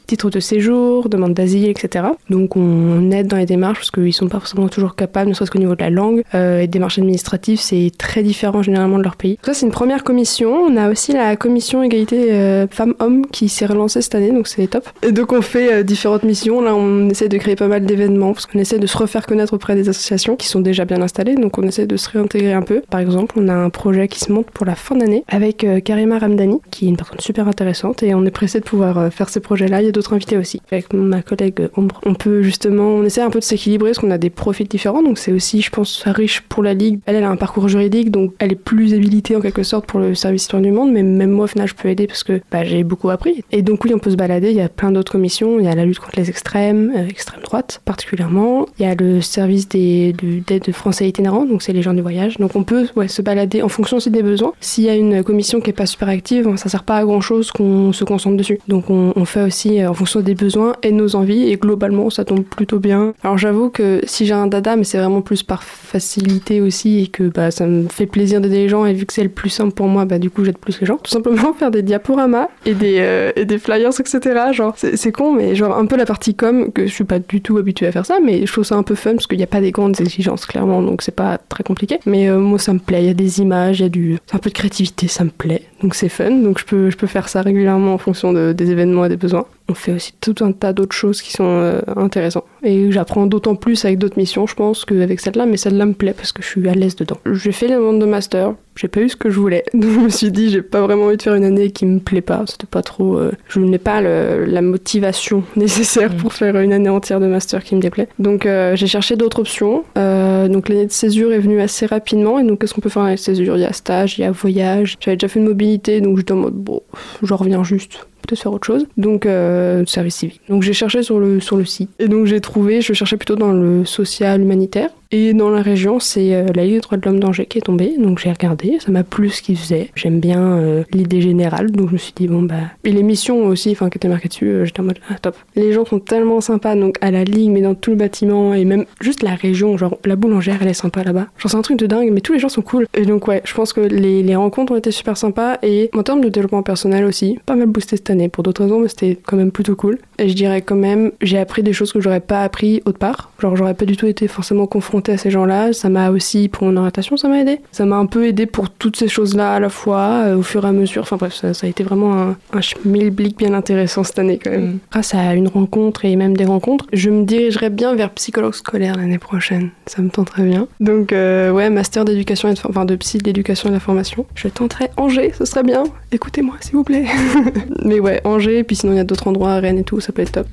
Speaker 12: titres de séjour, demande d'asile, etc. Donc on aide dans les démarches, parce qu'ils sont pas forcément toujours capables, ne serait-ce qu'au niveau de la langue. Et démarches administratives, c'est très différent généralement de leur pays. Ça, c'est une première commission. On a aussi la commission égalité euh, femmes-hommes qui s'est relancée cette année, donc c'est top. Et donc on fait euh, différentes missions. Là, on essaie de créer pas mal d'événements, parce qu'on essaie de se refaire connaître auprès des associations qui sont déjà bien installées, donc on essaie de se réintégrer un peu. Par exemple, on a un projet qui se monte pour la fin d'année avec euh, Karima Ramdani, qui est une personne super intéressante, et on est pressé de pouvoir faire ce projet-là. Il y a d'autres invités aussi. Avec ma collègue Ombre, on peut justement, on essaie un peu de s'équilibrer, parce qu'on a des profils différents, donc c'est aussi, je pense, riche pour la Ligue. Elle, elle a un parcours juridique, donc elle est plus habilitée en quelque sorte pour le service citoyen du monde, mais même moi, au final, je peux aider parce que bah, j'ai beaucoup appris. Et donc, oui, on peut se balader. Il y a plein d'autres commissions. Il y a la lutte contre les extrêmes, euh, extrême droite particulièrement. Il y a le service d'aide français itinérants, donc c'est les gens du voyage. Donc, on peut se balader en fonction aussi des besoins. S'il y a une commission qui est pas super active, ça sert pas à grand chose qu'on se concentre dessus. Donc, on, on fait aussi euh, en fonction des besoins et de nos envies. Et globalement, ça tombe plutôt bien. Alors, j'avoue que si j'ai un dada, mais c'est vraiment plus par facilité aussi et que bah, ça me fait plaisir d'aider les gens et vu que c'est le plus simple pour moi, bah, du coup j'aide plus les gens. Tout simplement faire des diaporamas et des, euh, flyers, etc. Genre, c'est con, mais genre un peu la partie com, que je suis pas du tout habituée à faire ça, mais je trouve ça un peu fun parce qu'il n'y a pas des grandes exigences clairement, donc c'est pas très compliqué. Mais euh, moi ça me plaît, il y a des images, il y a du... un peu de créativité, ça me plaît. Donc c'est fun, donc je peux, faire ça régulièrement en fonction de- des événements et des besoins. On fait aussi tout un tas d'autres choses qui sont euh, intéressantes. Et j'apprends d'autant plus avec d'autres missions, je pense, qu'avec celle-là, mais celle-là me plaît parce que je suis à l'aise dedans. J'ai fait la demande de master, j'ai pas eu ce que je voulais. Donc je me suis dit, j'ai pas vraiment envie de faire une année qui me plaît pas. C'était pas trop. euh, je n'ai pas le- la motivation nécessaire pour faire une année entière de master qui me déplaît. Donc euh, j'ai cherché d'autres options. Euh, donc l'année de césure est venue assez rapidement. Et donc qu'est-ce qu'on peut faire dans l'année de césure? Il y a stage, il y a voyage. J'avais déjà fait une mobilité, donc j'étais en mode, bon, j'en reviens juste peut-être faire autre chose. Donc, euh, service civique. Donc, j'ai cherché sur le, sur le site. Et donc, j'ai trouvé, je cherchais plutôt dans le social humanitaire. Et dans la région, c'est euh, la Ligue des droits de l'homme d'Angers qui est tombée. Donc, j'ai regardé, ça m'a plu ce qu'ils faisaient. J'aime bien euh, l'idée générale. Donc, je me suis dit, bon, bah. Et les missions aussi, enfin, qui étaient marquées dessus, j'étais en mode, ah, top. Les gens sont tellement sympas, donc à la Ligue, mais dans tout le bâtiment, et même juste la région, genre, la boulangère, elle est sympa là-bas. Genre, c'est un truc de dingue, mais tous les gens sont cool. Et donc, ouais, je pense que les, les rencontres ont été super sympas. Et en termes de développement personnel aussi, pas mal boosté cette année pour d'autres raisons, mais c'était quand même plutôt cool. Et je dirais quand même, j'ai appris des choses que j'aurais pas appris autre part. Genre, j'aurais pas du tout été forcément confrontée à ces gens-là. Ça m'a aussi, pour mon orientation, ça m'a aidé. Ça m'a un peu aidé pour toutes ces choses-là à la fois, euh, au fur et à mesure. Enfin bref, ça, ça a été vraiment un, un schmilblick bien intéressant cette année quand même. Grâce à une rencontre et même des rencontres, je me dirigerai bien vers psychologue scolaire l'année prochaine. Ça me tenterait bien. Donc euh, ouais, master d'éducation et de, enfin, de psy, d'éducation et de la formation. Je tenterai Angers, ce serait bien. Écoutez-moi s'il vous plaît. Mais ouais, Angers, puis sinon il y a d'autres endroits, Rennes et tout, ça peut être top.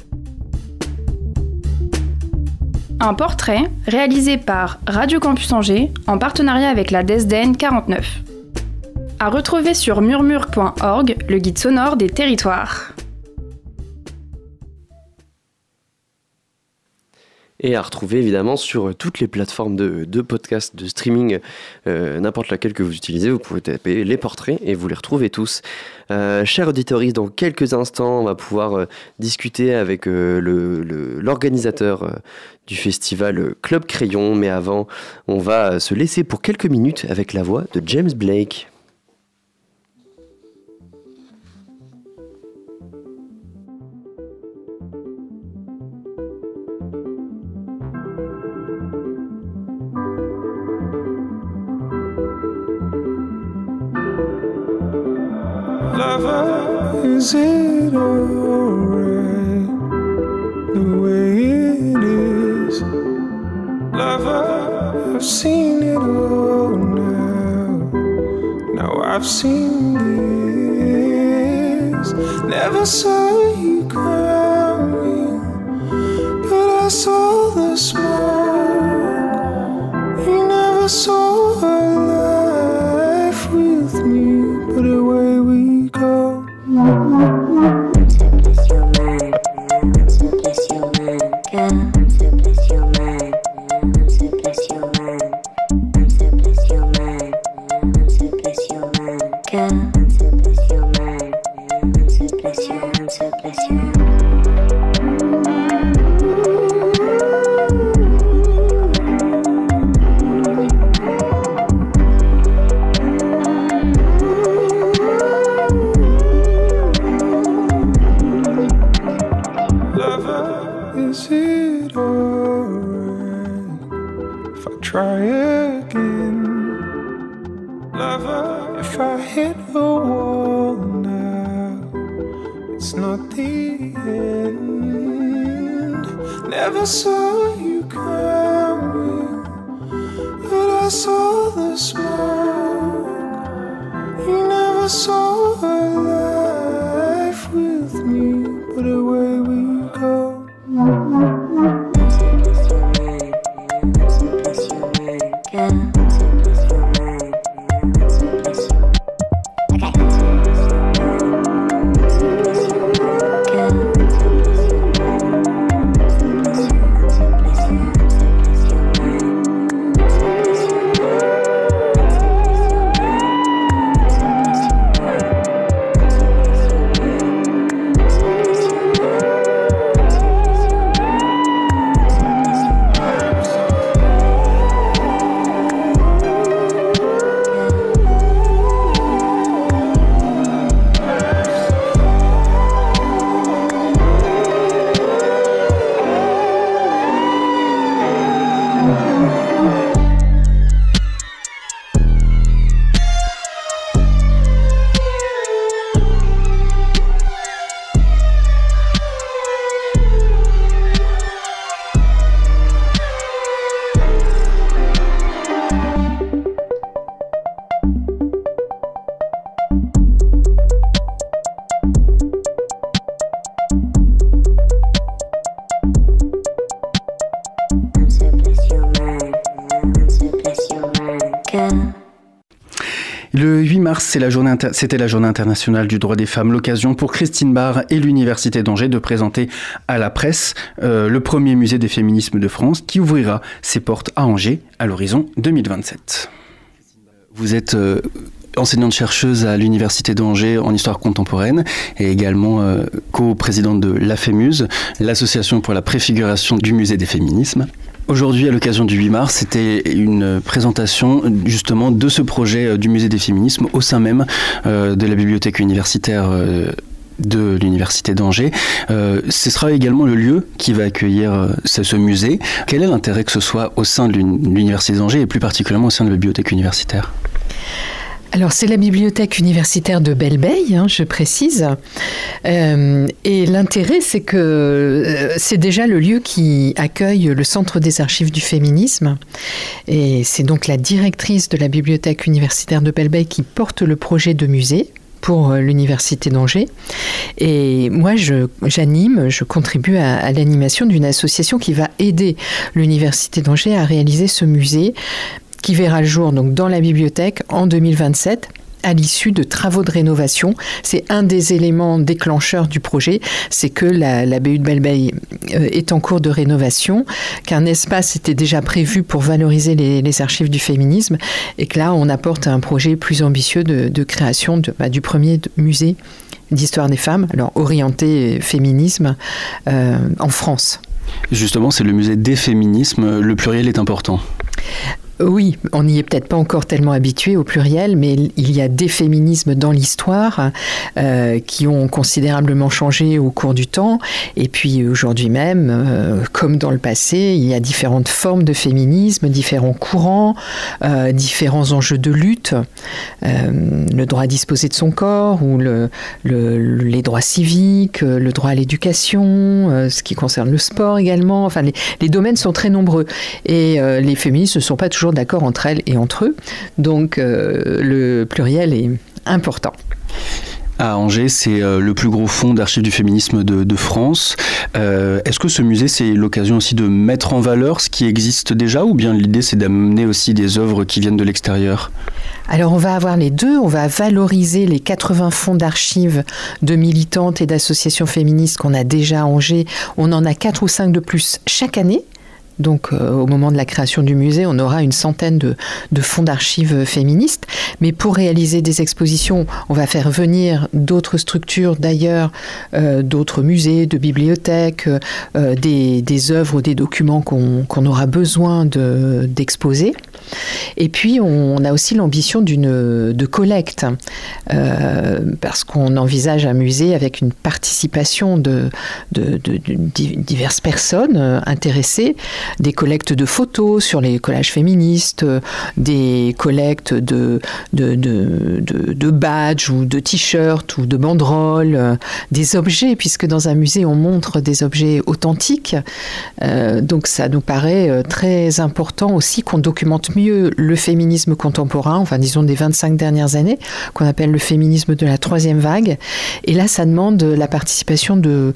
Speaker 11: Un portrait réalisé par Radio Campus Angers en partenariat avec la DESDEN 49. À retrouver sur murmure.org, le guide sonore des territoires.
Speaker 5: Et à retrouver évidemment sur toutes les plateformes de, de podcast, de streaming, euh, n'importe laquelle que vous utilisez, vous pouvez taper les portraits et vous les retrouvez tous. Euh, chers auditeurs, dans quelques instants, on va pouvoir euh, discuter avec euh, le- le- l'organisateur euh, du festival euh, Club Crayon, mais avant, on va euh, se laisser pour quelques minutes avec la voix de James Blake.
Speaker 13: Try again? Lover, if I hit a wall now, it's not the end. Never saw you coming, but I saw the smoke.
Speaker 2: C'était la journée internationale du droit des femmes, l'occasion pour Christine Barr et l'Université d'Angers de présenter à la presse euh, le premier musée des féminismes de France qui ouvrira ses portes à Angers à l'horizon 2027. Vous êtes euh, enseignante-chercheuse à l'Université d'Angers en histoire contemporaine et également euh, co-présidente de l'AFEMUSE, l'association pour la préfiguration du musée des féminismes. Aujourd'hui, à l'occasion du 8 mars, c'était une présentation justement de ce projet euh, du musée des féminismes au sein même euh, de la bibliothèque universitaire euh, de l'université d'Angers. Ce sera également le lieu qui va accueillir ce musée. Quel est l'intérêt que ce soit au sein de l'université d'Angers et plus particulièrement au sein de la bibliothèque universitaire?
Speaker 14: Alors c'est la bibliothèque universitaire de Belleveille, hein, je précise. Euh, et l'intérêt, c'est que euh, c'est déjà le lieu qui accueille le Centre des archives du féminisme. Et c'est donc la directrice de la bibliothèque universitaire de Belleveille qui porte le projet de musée pour euh, l'université d'Angers. Et moi, j'anime, je, contribue à l'animation d'une association qui va aider l'université d'Angers à réaliser ce musée qui verra le jour donc dans la bibliothèque en 2027 à l'issue de travaux de rénovation. C'est un des éléments déclencheurs du projet, c'est que la, BU de Belleveille euh, est en cours de rénovation, qu'un espace était déjà prévu pour valoriser les, archives du féminisme, et que là, on apporte un projet plus ambitieux de, création bah, du premier musée d'histoire des femmes, alors orienté féminisme euh, en France.
Speaker 2: Justement, c'est le musée des féminismes. Le pluriel est important.
Speaker 14: Oui, on n'y est peut-être pas encore tellement habitué au pluriel, mais il y a des féminismes dans l'histoire euh, qui ont considérablement changé au cours du temps. Et puis aujourd'hui même, euh, comme dans le passé, il y a différentes formes de féminisme, différents courants, euh, différents enjeux de lutte. Le droit à disposer de son corps ou le, le- les droits civiques, le droit à l'éducation, ce qui concerne le sport également. Enfin, les, les domaines sont très nombreux et les féministes ne sont pas toujours d'accord entre elles et entre eux. Donc euh, le pluriel est important.
Speaker 2: À Angers, c'est euh, le plus gros fonds d'archives du féminisme de, de France. Euh, Est-ce que ce musée, c'est l'occasion aussi de mettre en valeur ce qui existe déjà ou bien l'idée, c'est d'amener aussi des œuvres qui viennent de l'extérieur?
Speaker 14: Alors on va avoir les deux, on va valoriser les 80 fonds d'archives de militantes et d'associations féministes qu'on a déjà à Angers. On en a 4 ou 5 de plus chaque année. Donc euh, au moment de la création du musée, on aura une centaine de, fonds d'archives féministes. Mais pour réaliser des expositions, on va faire venir d'autres structures d'ailleurs, euh, d'autres musées, de bibliothèques, euh, des, des œuvres des documents qu'on aura besoin de- d'exposer. Et puis, on a aussi l'ambition de collecte, parce qu'on envisage un musée avec une participation de, de- de- de di- diverses personnes intéressées, des collectes de photos sur les collages féministes, euh, des collectes de, badges ou de t-shirts ou de banderoles, euh, des objets, puisque dans un musée, on montre des objets authentiques. Euh, donc, ça nous paraît très important aussi qu'on documente mieux le féminisme contemporain, enfin disons des 25 dernières années, qu'on appelle le féminisme de la troisième vague. Et là, ça demande la participation de,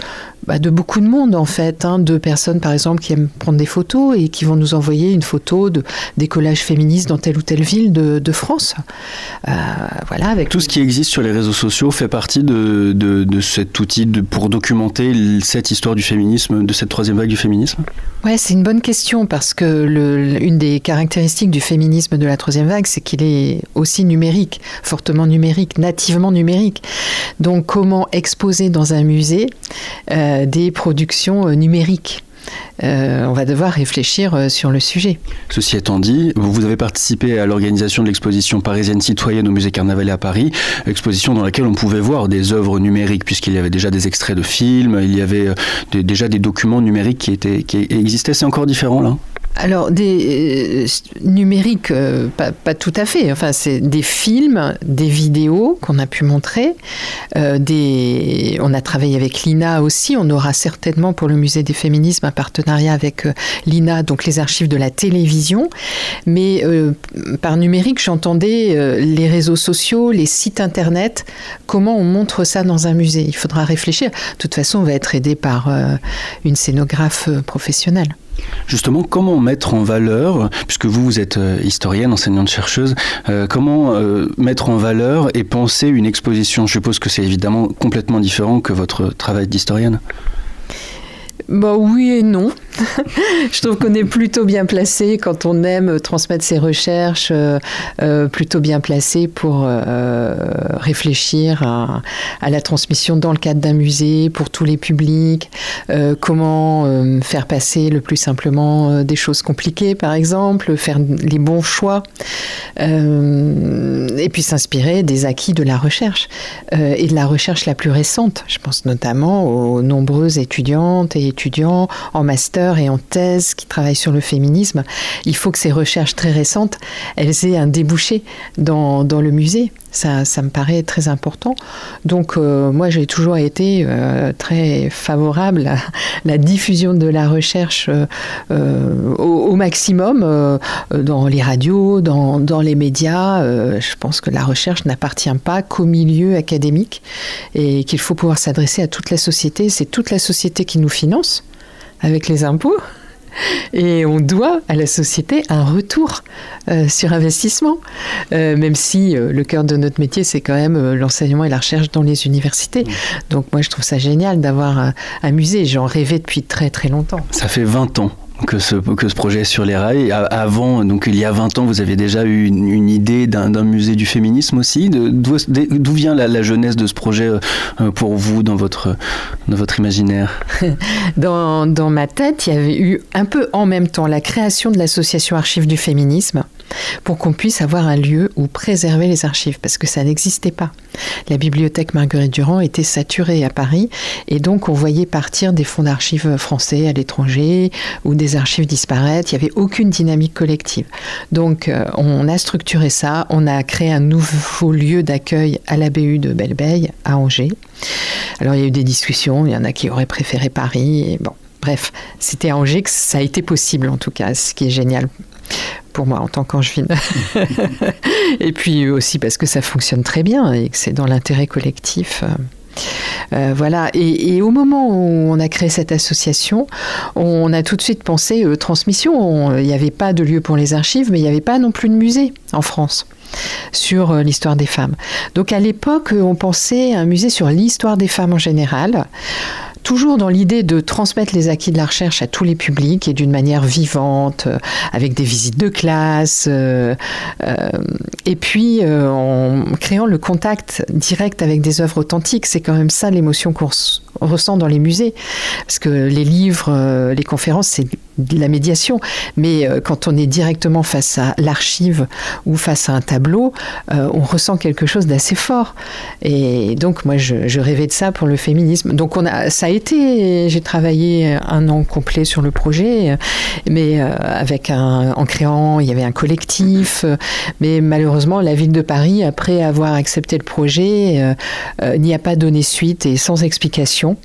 Speaker 14: bah, de beaucoup de monde en fait, hein, de personnes par exemple qui aiment prendre des photos et qui vont nous envoyer une photo de, des collages féministes dans telle ou telle ville de, France. Euh, voilà, avec
Speaker 2: Tout ce qui existe sur les réseaux sociaux fait partie de, de- cet outil pour documenter cette histoire du féminisme, de cette troisième vague du féminisme?
Speaker 14: Ouais, c'est une bonne question parce que le- une des caractéristiques du féminisme de la troisième vague, c'est qu'il est aussi numérique, fortement numérique, nativement numérique. Donc, comment exposer dans un musée euh, des productions euh, numériques? Euh, On va devoir réfléchir euh, sur le sujet.
Speaker 2: Ceci étant dit, vous avez participé à l'organisation de l'exposition parisienne citoyenne au musée Carnavalet à Paris, exposition dans laquelle on pouvait voir des œuvres numériques, puisqu'il y avait déjà des extraits de films, il y avait euh, déjà des documents numériques qui, étaient, qui existaient. C'est encore différent là?
Speaker 14: Alors, des euh, numériques, euh, pas, pas tout à fait. Enfin, c'est des films, des vidéos qu'on a pu montrer. euh, des... On a travaillé avec l'INA aussi. On aura certainement pour le musée des féminismes un partenariat avec euh, l'INA, donc les archives de la télévision. Mais euh, par numérique, j'entendais euh, les réseaux sociaux, les sites internet. Comment on montre ça dans un musée Il faudra réfléchir. De toute façon, on va être aidé par une scénographe professionnelle.
Speaker 2: Justement, comment mettre en valeur, puisque vous, vous êtes euh, historienne, enseignante-chercheuse, euh, comment euh, mettre en valeur et penser une exposition? Je suppose que c'est évidemment complètement différent que votre travail d'historienne.
Speaker 14: Bah oui et non. je trouve qu'on est plutôt bien placé quand on aime transmettre ses recherches, euh, euh, plutôt bien placé pour euh, réfléchir à, la transmission dans le cadre d'un musée pour tous les publics, comment faire passer le plus simplement des choses compliquées, par exemple, faire les bons choix, et puis s'inspirer des acquis de la recherche et de la recherche la plus récente. Je pense notamment aux nombreuses étudiantes et étudiants en master et en thèse qui travaillent sur le féminisme. Il faut que ces recherches très récentes, elles aient un débouché dans, dans le musée. Ça, ça, me paraît très important. Donc euh, moi, j'ai toujours été euh, très favorable à la diffusion de la recherche euh, au, au, maximum dans les radios, dans, dans les médias. Je pense que la recherche n'appartient pas qu'au milieu académique et qu'il faut pouvoir s'adresser à toute la société. C'est toute la société qui nous finance avec les impôts. Et on doit à la société un retour euh, sur investissement, euh, même si euh, le cœur de notre métier, c'est quand même l'enseignement et la recherche dans les universités. Donc moi, je trouve ça génial d'avoir un, un musée. J'en rêvais depuis très très longtemps.
Speaker 2: Ça fait 20 ans que ce, que ce projet est sur les rails. Avant, donc il y a 20 ans, vous avez déjà eu une, idée d'un musée du féminisme aussi. D'où vient la, la, jeunesse de ce projet pour vous dans votre, dans votre imaginaire?
Speaker 14: Dans, dans ma tête, il y avait eu un peu en même temps la création de l'association Archives du féminisme pour qu'on puisse avoir un lieu où préserver les archives, parce que ça n'existait pas. La bibliothèque Marguerite Durand était saturée à Paris, et donc on voyait partir des fonds d'archives français à l'étranger, ou des archives disparaître, il n'y avait aucune dynamique collective. Donc euh, on a structuré ça, on a créé un nouveau lieu d'accueil à la BU de Belleveille, à Angers. Alors il y a eu des discussions, il y en a qui auraient préféré Paris, et bon. Bref, c'était à Angers que ça a été possible en tout cas, ce qui est génial pour moi en tant qu'angevine. et puis aussi parce que ça fonctionne très bien et que c'est dans l'intérêt collectif. Euh, voilà. Et, au moment où on a créé cette association, on a tout de suite pensé euh, transmission. Il n'y avait pas de lieu pour les archives, mais il n'y avait pas non plus de musée en France sur euh, l'histoire des femmes. Donc à l'époque, on pensait à un musée sur l'histoire des femmes en général toujours dans l'idée de transmettre les acquis de la recherche à tous les publics et d'une manière vivante, euh, avec des visites de classe, euh, euh, et puis en créant le contact direct avec des œuvres authentiques. C'est quand même ça l'émotion qu'on ressent dans les musées, parce que les livres, les conférences, c'est de la médiation, mais euh, quand on est directement face à l'archive ou face à un tableau, on ressent quelque chose d'assez fort. Et donc moi, je, rêvais de ça pour le féminisme. Donc on a, ça a été, j'ai travaillé un an complet sur le projet, mais avec un, en créant, il y avait un collectif, mais malheureusement, la ville de Paris, après avoir accepté le projet, euh, n'y a pas donné suite et sans explication.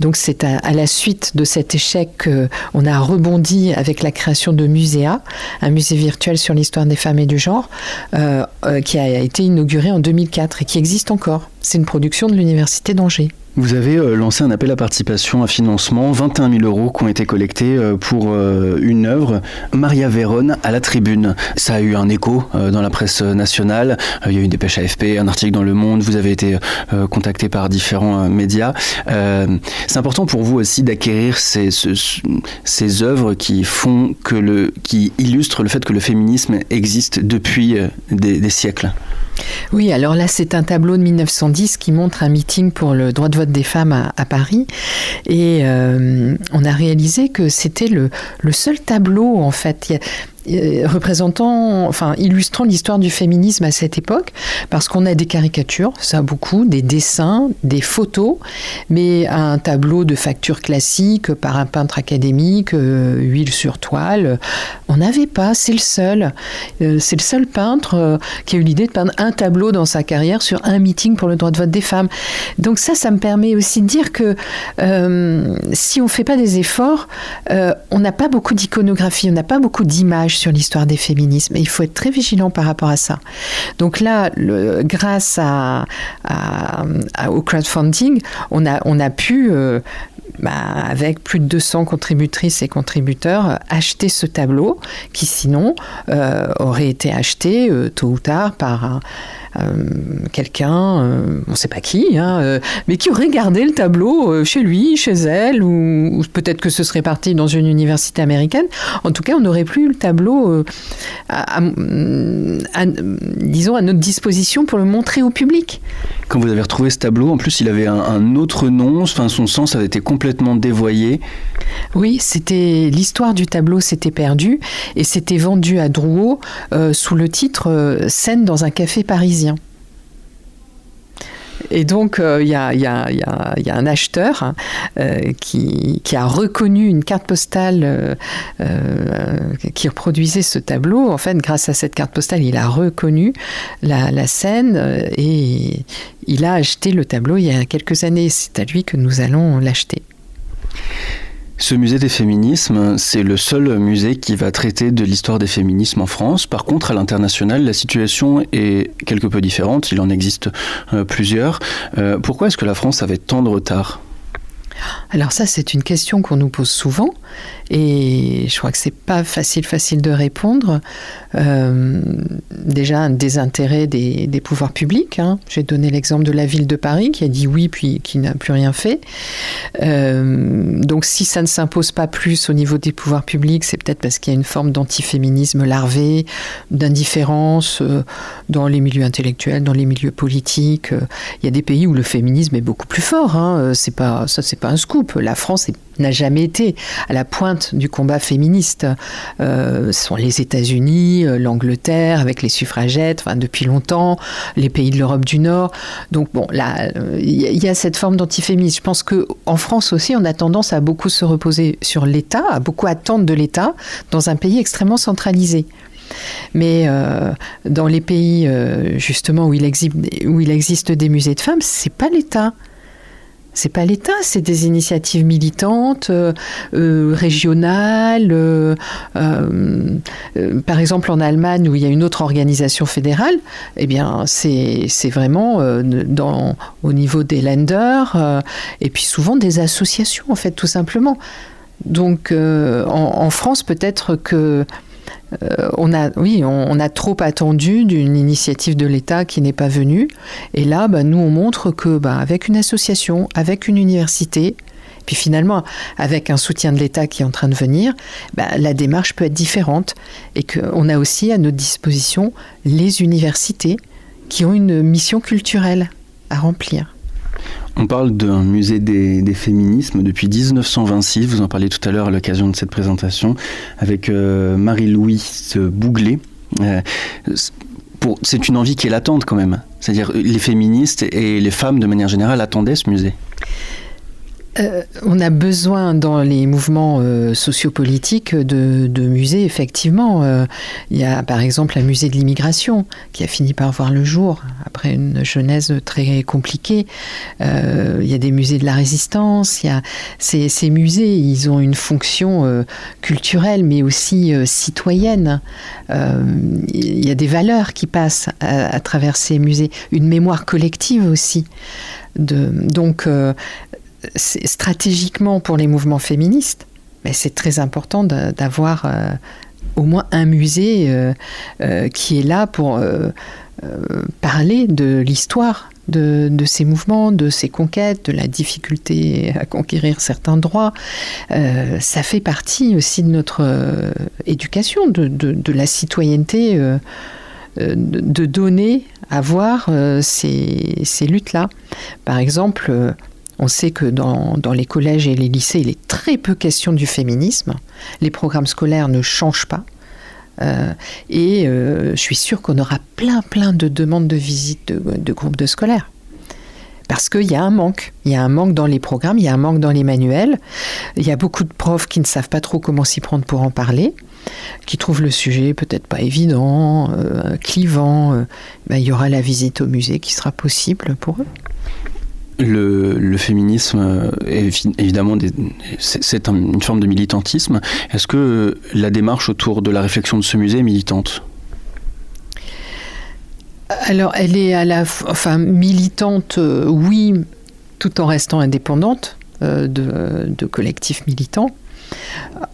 Speaker 14: Donc c'est à, à, la suite de cet échec qu'on a rebondi avec la création de Muséa, un musée virtuel sur l'histoire des femmes et du genre, euh, euh, qui a été inauguré en 2004 et qui existe encore. C'est une production de l'Université d'Angers.
Speaker 2: Vous avez lancé un appel à participation, à financement, 21 000 euros qui ont été collectés pour une œuvre, Maria Vérone à la tribune. Ça a eu un écho dans la presse nationale, il y a eu une dépêche AFP, un article dans Le Monde, vous avez été contacté par différents médias. C'est important pour vous aussi d'acquérir ces, œuvres qui font que le, qui illustrent le fait que le féminisme existe depuis des siècles.
Speaker 14: Oui, alors là, c'est un tableau de 1910 qui montre un meeting pour le droit de vote des femmes à, Paris. Et euh, on a réalisé que c'était le, seul tableau, en fait. Représentant, enfin illustrant l'histoire du féminisme à cette époque, parce qu'on a des caricatures, ça beaucoup, des dessins, des photos, mais un tableau de facture classique par un peintre académique, euh, huile sur toile, on n'avait pas, c'est le seul. Euh, c'est le seul peintre euh, qui a eu l'idée de peindre un tableau dans sa carrière sur un meeting pour le droit de vote des femmes. Donc ça, ça me permet aussi de dire que euh, si on ne fait pas des efforts, on n'a pas beaucoup d'iconographie, on n'a pas beaucoup d'images sur l'histoire des féminismes. Il faut être très vigilant par rapport à ça. Donc là, grâce au crowdfunding, on a, on a pu, euh, bah, avec plus de 200 contributrices et contributeurs, acheter ce tableau qui sinon euh, aurait été acheté euh, tôt ou tard par un, quelqu'un, on ne sait pas qui, hein, mais qui aurait gardé le tableau chez lui, chez elle, ou, ou peut-être que ce serait parti dans une université américaine. En tout cas, on n'aurait plus le tableau, à, à, disons, à notre disposition pour le montrer au public.
Speaker 2: Quand vous avez retrouvé ce tableau, en plus, il avait un, un autre nom, enfin, son sens avait été complètement dévoyé.
Speaker 14: Oui, c'était l'histoire du tableau s'était perdue et c'était vendu à Drouot euh, sous le titre euh, Scène dans un café parisien. Et donc, il euh, y, a, un acheteur hein, euh, qui, a reconnu une carte postale euh, qui reproduisait ce tableau. En fait, grâce à cette carte postale, il a reconnu la scène et il a acheté le tableau il y a quelques années. C'est à lui que nous allons l'acheter.
Speaker 2: Ce musée des féminismes, c'est le seul musée qui va traiter de l'histoire des féminismes en France. Par contre, à l'international, la situation est quelque peu différente. Il en existe euh, plusieurs. Euh, pourquoi est-ce que la France avait tant de retard?
Speaker 14: Alors ça, c'est une question qu'on nous pose souvent et je crois que c'est pas facile, facile de répondre. Euh, déjà, un désintérêt des, des pouvoirs publics. Hein. J'ai donné l'exemple de la ville de Paris qui a dit oui puis qui n'a plus rien fait. Euh, donc si ça ne s'impose pas plus au niveau des pouvoirs publics, c'est peut-être parce qu'il y a une forme d'antiféminisme larvé, d'indifférence euh, dans les milieux intellectuels, dans les milieux politiques. Il y a des pays où le féminisme est beaucoup plus fort. Hein. C'est pas ça, c'est pas un scoop. La France n'a jamais été à la pointe du combat féministe. Euh, ce sont les États-Unis, euh, l'Angleterre avec les suffragettes, enfin, depuis longtemps, les pays de l'Europe du Nord. Donc bon, là, il y, a cette forme d'antiféminisme. Je pense que en France aussi, on a tendance à beaucoup se reposer sur l'État, à beaucoup attendre de l'État dans un pays extrêmement centralisé. Mais euh, dans les pays justement où il, existe, où il existe des musées de femmes, c'est pas l'État c'est pas l'État, c'est des initiatives militantes, euh, euh, régionales. Euh, par exemple, en Allemagne, où il y a une autre organisation fédérale, eh bien, c'est vraiment au niveau des lenders et puis souvent des associations, en fait, tout simplement. Donc, en, France, peut-être que euh, on a, oui, on, a trop attendu d'une initiative de l'État qui n'est pas venue. Et là, bah, nous, on montre que, bah, avec une association, avec une université, puis finalement, avec un soutien de l'État qui est en train de venir, bah, la démarche peut être différente et qu'on a aussi à notre disposition les universités qui ont une mission culturelle à remplir.
Speaker 2: On parle d'un musée des, féminismes depuis 1926, vous en parliez tout à l'heure à l'occasion de cette présentation, avec euh, Marie-Louise Bouglet. Euh, c'est une envie qui est latente quand même. C'est-à-dire les féministes et les femmes de manière générale attendaient ce musée.
Speaker 14: Euh, on a besoin dans les mouvements euh, sociopolitiques de, musées, effectivement. Euh, il y a par exemple un musée de l'immigration qui a fini par voir le jour après une genèse très compliquée. il y a des musées de la résistance. Il y a ces, musées, ils ont une fonction culturelle mais aussi citoyenne. il y a des valeurs qui passent à, travers ces musées, une mémoire collective aussi. Donc stratégiquement pour les mouvements féministes, c'est très important d'avoir euh, au moins un musée euh, euh, qui est là pour parler de l'histoire de, ces mouvements, de ces conquêtes, de la difficulté à conquérir certains droits. ça fait partie aussi de notre éducation, de, la citoyenneté, de donner à voir ces luttes-là. Par exemple, on sait que dans, les collèges et les lycées, il est très peu question du féminisme. Les programmes scolaires ne changent pas. Euh, et euh, je suis sûre qu'on aura plein, plein de demandes de visite de, groupes de scolaires. Parce qu'il y a un manque. Il y a un manque dans les programmes, il y a un manque dans les manuels. Il y a beaucoup de profs qui ne savent pas trop comment s'y prendre pour en parler, qui trouvent le sujet peut-être pas évident, euh, clivant. Ben, il y aura la visite au musée qui sera possible pour eux.
Speaker 2: Le, féminisme, est, évidemment, c'est une forme de militantisme. Est-ce que la démarche autour de la réflexion de ce musée est militante?
Speaker 14: Alors, elle est à la, enfin, militante, euh, oui, tout en restant indépendante euh, de, collectifs militants.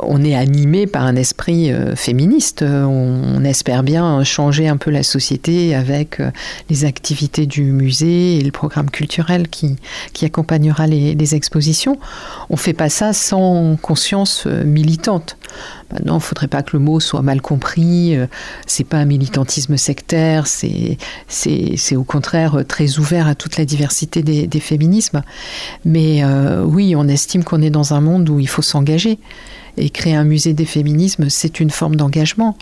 Speaker 14: On est animé par un esprit euh, féministe. On, espère bien changer un peu la société avec euh, les activités du musée et le programme culturel qui, qui accompagnera les, expositions. On ne fait pas ça sans conscience euh, militante. Maintenant, il ne faudrait pas que le mot soit mal compris. euh, C'est pas un militantisme sectaire, c'est c'est au contraire très ouvert à toute la diversité des, féminismes. Mais euh, oui, on estime qu'on est dans un monde où il faut s'engager. Et créer un musée des féminismes, c'est une forme d'engagement.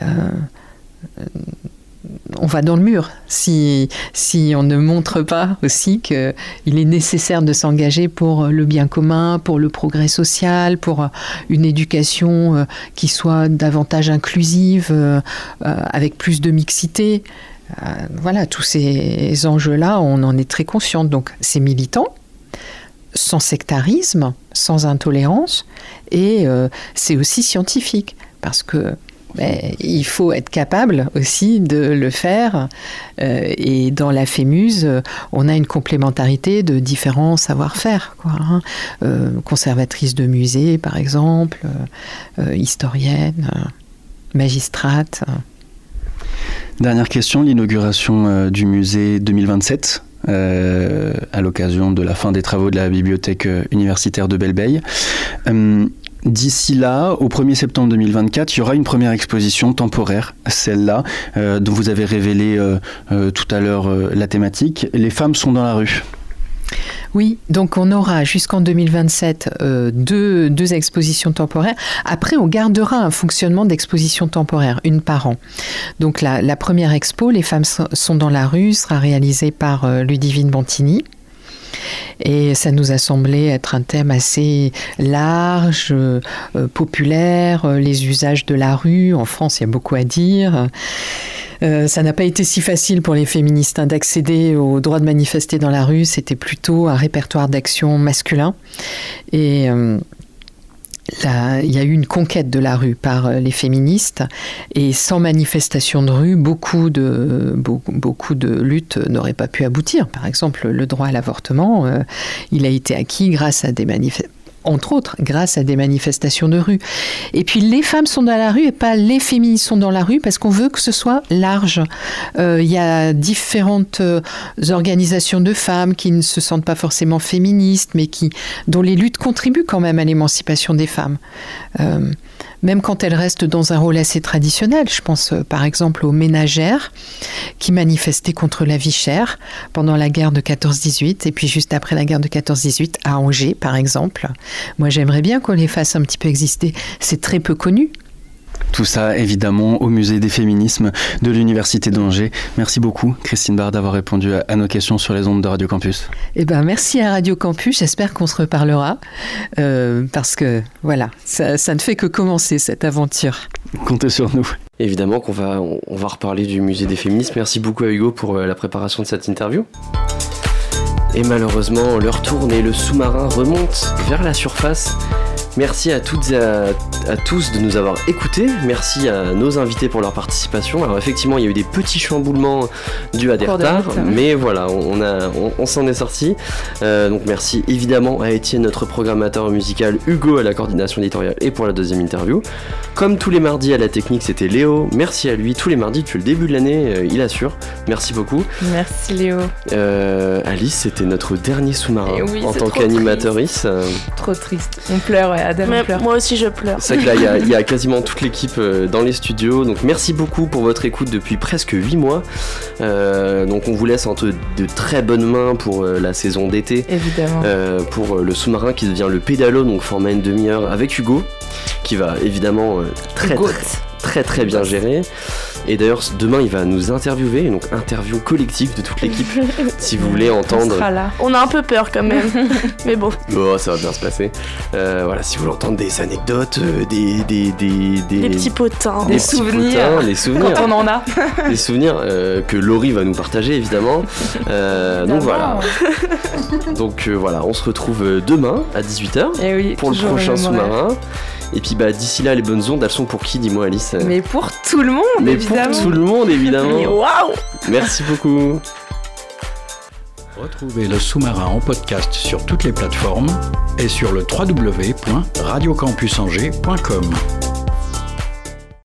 Speaker 14: Euh, on va dans le mur si, si on ne montre pas aussi qu'il est nécessaire de s'engager pour le bien commun, pour le progrès social, pour une éducation euh, qui soit davantage inclusive, euh, avec plus de mixité. Voilà, tous ces enjeux-là, on en est très conscient. Donc c'est militant, sans sectarisme, sans intolérance, et euh, c'est aussi scientifique, parce que ben, il faut être capable aussi de le faire. euh, et dans la FEMUSE, on a une complémentarité de différents savoir-faire. hein. Euh, conservatrice de musée, par exemple, historienne, magistrate.
Speaker 2: Dernière question, l'inauguration du musée 2027 euh, à l'occasion de la fin des travaux de la bibliothèque euh, universitaire de Belleveille. Euh, D'ici là, au 1er septembre 2024, il y aura une première exposition temporaire, celle-là, dont vous avez révélé tout à l'heure la thématique. Les femmes sont dans la rue.
Speaker 14: Oui, donc on aura jusqu'en 2027 euh, deux, deux expositions temporaires. Après, on gardera un fonctionnement d'exposition temporaire, une par an. Donc la, la première expo, Les femmes so- sont dans la rue, sera réalisée par euh, Ludivine Bontini. Et ça nous a semblé être un thème assez large, euh, populaire, euh, les usages de la rue. En France, il y a beaucoup à dire. Euh, ça n'a pas été si facile pour les féministes hein, d'accéder au droit de manifester dans la rue. C'était plutôt un répertoire d'action masculin. Et il y a eu une conquête de la rue par euh, les féministes. Et sans manifestation de rue, beaucoup de, beaucoup, beaucoup de luttes n'auraient pas pu aboutir. Par exemple, le droit à l'avortement, euh, il a été acquis grâce à des manifestations entre autres, grâce à des manifestations de rue. Et puis, les femmes sont dans la rue et pas les féministes sont dans la rue parce qu'on veut que ce soit large. Euh, Il y a différentes euh, organisations de femmes qui ne se sentent pas forcément féministes, mais qui, dont les luttes contribuent quand même à l'émancipation des femmes. Euh, même quand elles restent dans un rôle assez traditionnel. Je pense euh, par exemple aux ménagères qui manifestaient contre la vie chère pendant la guerre de 14-18 et puis juste après la guerre de 14-18 à Angers par exemple. Moi j'aimerais bien qu'on les fasse un petit peu exister. C'est très peu connu.
Speaker 2: Tout ça, évidemment, au musée des féminismes de l'Université d'Angers. Merci beaucoup, Christine Barr, d'avoir répondu à, à nos questions sur les ondes de Radio Campus.
Speaker 14: Eh ben, merci à Radio Campus. J'espère qu'on se reparlera euh, parce que voilà, ça, ça ne fait que commencer cette aventure.
Speaker 2: Comptez sur nous.
Speaker 5: Évidemment qu'on va, on, on va reparler du musée des féministes. Merci beaucoup à Hugo pour euh, la préparation de cette interview. Et malheureusement, l'heure tourne et le sous-marin remonte vers la surface. Merci à toutes et à, à tous de nous avoir écoutés. Merci à nos invités pour leur participation. Alors effectivement, il y a eu des petits chamboulements dus à des
Speaker 4: de
Speaker 5: retards, mais voilà, on, a, on, on s'en est sorti. Euh, donc merci évidemment à Étienne, notre programmateur musical, Hugo à la coordination éditoriale et pour la deuxième interview. Comme tous les mardis à la technique, c'était Léo. Merci à lui. Tous les mardis depuis le début de l'année, euh, il assure. Merci beaucoup.
Speaker 4: Merci Léo.
Speaker 5: Euh, Alice, c'était notre dernier sous-marin
Speaker 4: Eh oui,
Speaker 5: en tant qu'animatrice.
Speaker 4: Trop triste. On pleure, ouais, Adam,
Speaker 15: Mais
Speaker 4: on pleure.
Speaker 15: moi aussi je pleure.
Speaker 5: C'est vrai que là, il y a- il y, a quasiment toute l'équipe euh, dans les studios. Donc, merci beaucoup pour votre écoute depuis presque 8 mois. Euh, donc, on vous laisse entre de très bonnes mains pour euh, la saison d'été.
Speaker 4: Évidemment.
Speaker 5: Euh, pour le sous-marin qui devient le pédalo, donc format une demi-heure avec Hugo, qui va évidemment très, très très très bien gérer. Et d'ailleurs, demain, il va nous interviewer, donc interview collective de toute l'équipe, si vous voulez entendre.
Speaker 15: On a un peu peur quand même. Mais bon.
Speaker 5: Oh, ça va bien se passer. Euh, voilà, si vous voulez entendre des anecdotes, euh, des, des, des,
Speaker 15: Des petits potins.
Speaker 5: des petits
Speaker 15: souvenirs.
Speaker 5: potins, des souvenirs.
Speaker 4: Quand on en a.
Speaker 5: des souvenirs euh, que Laurie va nous partager évidemment. Donc voilà. Donc voilà, on se retrouve demain à 18h
Speaker 4: Et Eh oui,
Speaker 5: pour le prochain sous-marin. Et puis bah d'ici là, les bonnes ondes, elles sont pour qui Dis-moi Alice.
Speaker 4: Mais pour tout le monde,
Speaker 5: Mais
Speaker 4: évidemment.
Speaker 5: pour tout le monde évidemment.
Speaker 15: Mais waouh
Speaker 5: Merci beaucoup.
Speaker 16: Retrouvez le sous-marin en podcast sur toutes les plateformes et sur le www.radiocampusangers.com.